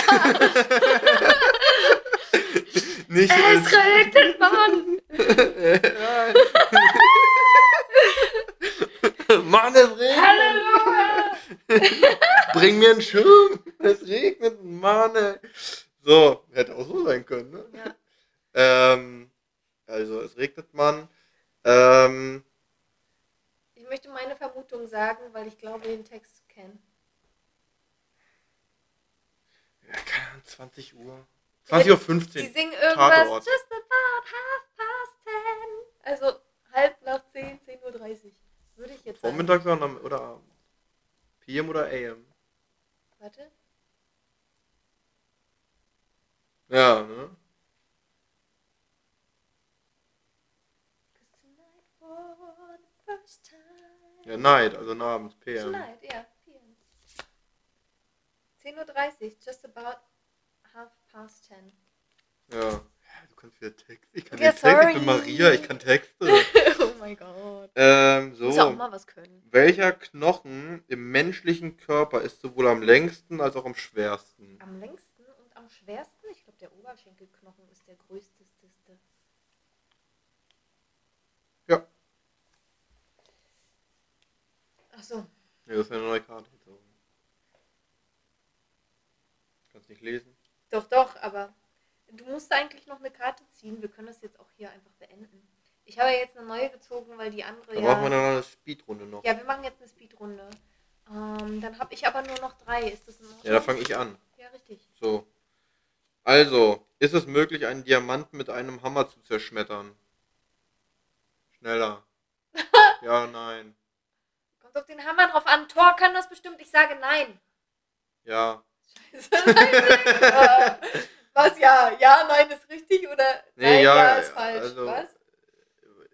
Nicht Es regnet, Mann! Mann, es regnet! Halleluja! Bring mir einen Schirm! Es regnet, Mann! ey. So, hätte auch so sein können, ne? Ja. Ähm, also, es regnet, Mann. Ähm, Ich möchte meine Vermutung sagen, weil ich glaube, den Text zu kennen. ja, keine Ahnung, 20 Uhr. 20 Uhr 15. Sie singen irgendwas Tatort. just about half past ten. Also halb nach zehn, Uhr. Würde ich jetzt sagen. Vormittags oder am- oder abends? PM oder AM? Warte. Ja, ne? Ja, Night, also abends, PM. Tonight, ja. PM. 10.30 Uhr, just about half past 10. Ja. Ja. Kannst wieder Text. Ich kann Ja, ja, Text. Ich sorry. bin Maria, ich kann Texte. oh mein Gott. ähm, Muss auch so. mal was können. Welcher Knochen im menschlichen Körper ist sowohl am längsten als auch am schwersten? Am längsten und am schwersten, ich glaube, der Oberschenkelknochen ist der größteste. Ja. Ach so. Ja, das ist eine neue Karte. gezogen. Kannst nicht lesen. Doch, doch, aber du musst eigentlich noch eine Karte ziehen. Wir können das jetzt auch hier einfach beenden. Ich habe jetzt eine neue gezogen, weil die andere Da ja. machen wir dann eine Speedrunde noch. Ja, wir machen jetzt eine Speedrunde. Ähm, dann habe ich aber nur noch drei. Ist das in Ordnung? Ja, da fange ich an. Ja, richtig. So. Also, ist es möglich, einen Diamanten mit einem Hammer zu zerschmettern? Schneller. ja, nein. Kommt auf den Hammer drauf an. Thor kann das bestimmt. Ich sage nein. Ja. Scheiße. Was ja? Ja, nein ist richtig oder Nee, nein, ja, ja, ist falsch. also- Was?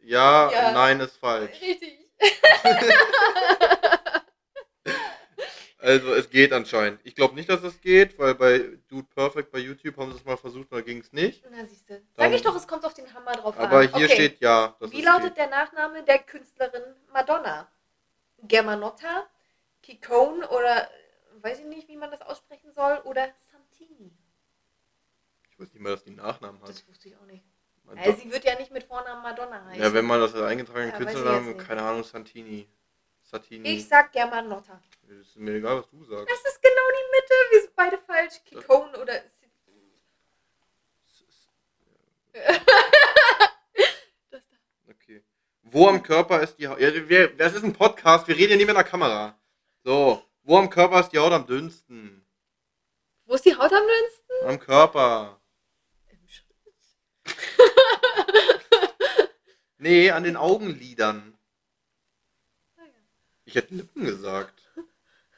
Ja, Ja. nein ist falsch. Richtig. Also, es geht anscheinend. Ich glaube nicht, dass es geht, weil bei Dude Perfect bei YouTube haben sie es mal versucht, da ging es nicht. Na siehst du. Sag ich doch, es kommt auf den Hammer drauf Aber an. hier okay. steht ja. Wie lautet geht. der Nachname der Künstlerin Madonna? Germanotta, Kikone oder weiß ich nicht, wie man das aussprechen soll, oder Santini? Ich wusste nicht mal, dass die einen Nachnamen hat. Das wusste ich auch nicht. Man Also sie wird ja nicht mit Vornamen Madonna heißen. ja, wenn man das eingetragen Ja, weiß Künstlernamen, keine Ahnung, Santini. Santini. ich sag Germanotta. ist mir egal, was du sagst. Das ist genau die Mitte. Wir sind beide falsch. Kikone oder. Das da. Okay. Wo am Körper ist die Haut? Ja, wir, das ist ein Podcast, wir reden ja nicht mit einer Kamera. So, wo am Körper ist die Haut am dünnsten? Wo ist die Haut am dünnsten? Am Körper. Nee, an den Augenlidern. Ich hätte Lippen gesagt.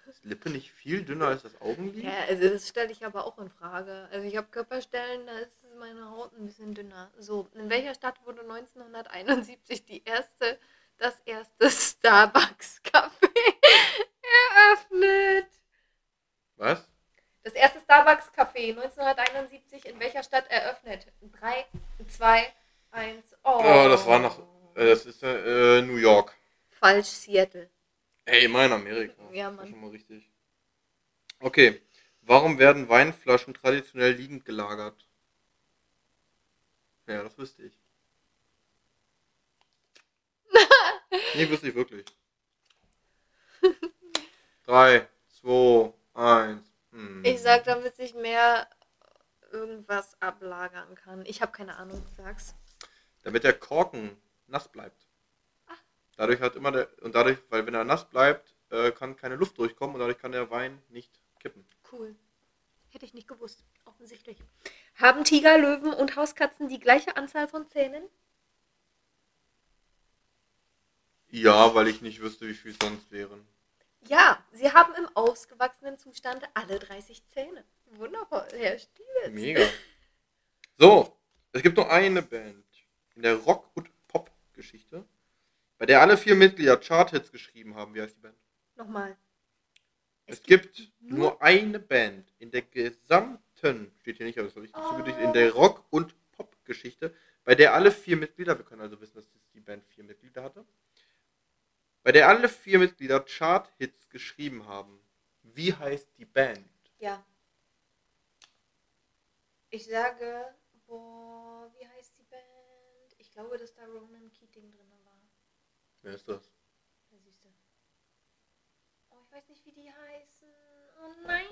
Ist Lippe nicht viel dünner als das Augenlid? Ja, also das stelle ich aber auch in Frage. Also ich habe Körperstellen, da ist meine Haut ein bisschen dünner. So, in welcher Stadt wurde 1971 die erste, das erste Starbucks-Café eröffnet? Was? Das erste Starbucks-Café 1971 in welcher Stadt eröffnet? 3, 2, 1, oh. Oh, das war noch. Äh, das ist äh, New York. Falsch, Seattle. Ey, immer in Amerika. Ja, Das Mann. ist schon mal richtig. Okay. Warum werden Weinflaschen traditionell liegend gelagert? Ja, das wüsste ich. nee, wüsste ich wirklich. 3, 2, 1. Hm. Ich sag, damit sich mehr irgendwas ablagern kann. Ich habe keine Ahnung, sag's. Damit der Korken nass bleibt. Ah. Dadurch hat immer der. Und dadurch, weil wenn er nass bleibt, äh, kann keine Luft durchkommen und dadurch kann der Wein nicht kippen. Cool. Hätte ich nicht gewusst. Offensichtlich. Haben Tiger, Löwen und Hauskatzen die gleiche Anzahl von Zähnen? Ja, weil ich nicht wüsste, wie viel es sonst wären. Ja, sie haben im ausgewachsenen Zustand alle 30 Zähne. Wundervoll, Herr Stielitz. Mega. So, es gibt nur eine Band in der Rock- und Pop-Geschichte, bei der alle vier Mitglieder Charthits geschrieben haben. Wie heißt die Band? Nochmal. Es, gibt nur eine Band in der gesamten, steht hier nicht, aber das habe ich gedichtet, in der Rock- und Pop-Geschichte, bei der alle vier Mitglieder, wir können also wissen, dass die Band vier Mitglieder hatte, bei der alle vier Mitglieder Chart-Hits geschrieben haben. Wie heißt die Band? Ja. Ich sage, boah, wie heißt die Band? Ich glaube, dass da Ronan Keating drin war. Wer ist das? Da siehst du. Oh, ich weiß nicht, wie die heißen. Oh nein.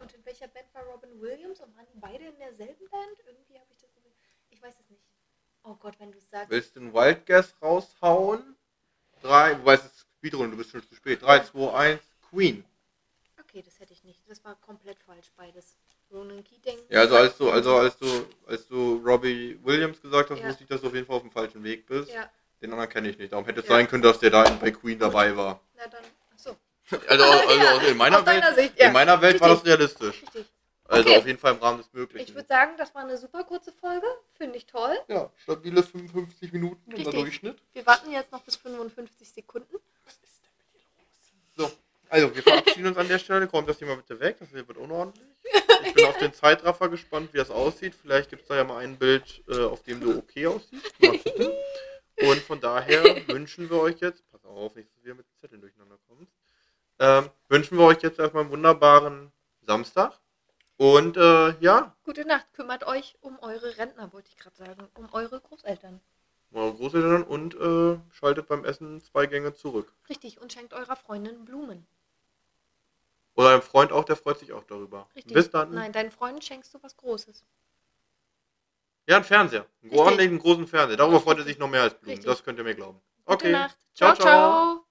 Und in welcher Band war Robin Williams? Und waren die beide in derselben Band? Irgendwie habe ich das. Ich weiß es nicht. Oh Gott, wenn du es sagst. Willst du einen Wild Guess raushauen? Drei, du weißt, es ist Speedrunde, du bist schon zu spät. 3, 2, 1, Queen. Okay, das hätte ich nicht. Das war komplett falsch, beides. Ronan Keating. Ja, also als du, also als du, als du Robbie Williams gesagt hast, Ja. wusste ich, dass du auf jeden Fall auf dem falschen Weg bist. Ja, Den anderen kenne ich nicht. Darum hätte es Ja. sein können, dass der da bei Queen dabei war. Na dann, achso. Also, also in meiner Aus Welt, Sicht, ja. in meiner Welt war das realistisch. Richtig. Also Okay. auf jeden Fall im Rahmen des Möglichen. Ich würde sagen, das war eine super kurze Folge. Finde ich toll. ja, stabile 55 Minuten im Richtig. Durchschnitt. Wir warten jetzt noch bis 55 Sekunden. So, also wir verabschieden uns an der Stelle. Kommt das hier mal bitte weg, das wird unordentlich. Ich bin auf den Zeitraffer gespannt, wie das aussieht. Vielleicht gibt es da ja mal ein Bild, äh, auf dem du okay aussiehst. Und von daher wünschen wir euch jetzt, pass auf, nicht, dass du wieder mit Zetteln durcheinander kommst, ähm, wünschen wir euch jetzt erstmal einen wunderbaren Samstag. Und äh, ja, Gute Nacht. Kümmert euch um eure Rentner, wollte ich gerade sagen. Um eure Großeltern. eure Großeltern und äh, schaltet beim Essen zwei Gänge zurück. Richtig. Und schenkt eurer Freundin Blumen. Oder ein Freund auch, der freut sich auch darüber. Richtig. Bis dann. Nein, deinen Freunden schenkst du was Großes. Ja, ein Fernseher. Einen ordentlichen großen Fernseher. Darüber freut er sich noch mehr als Blumen. Richtig. Das könnt ihr mir glauben. Gute Okay. Nacht. Ciao, ciao. ciao.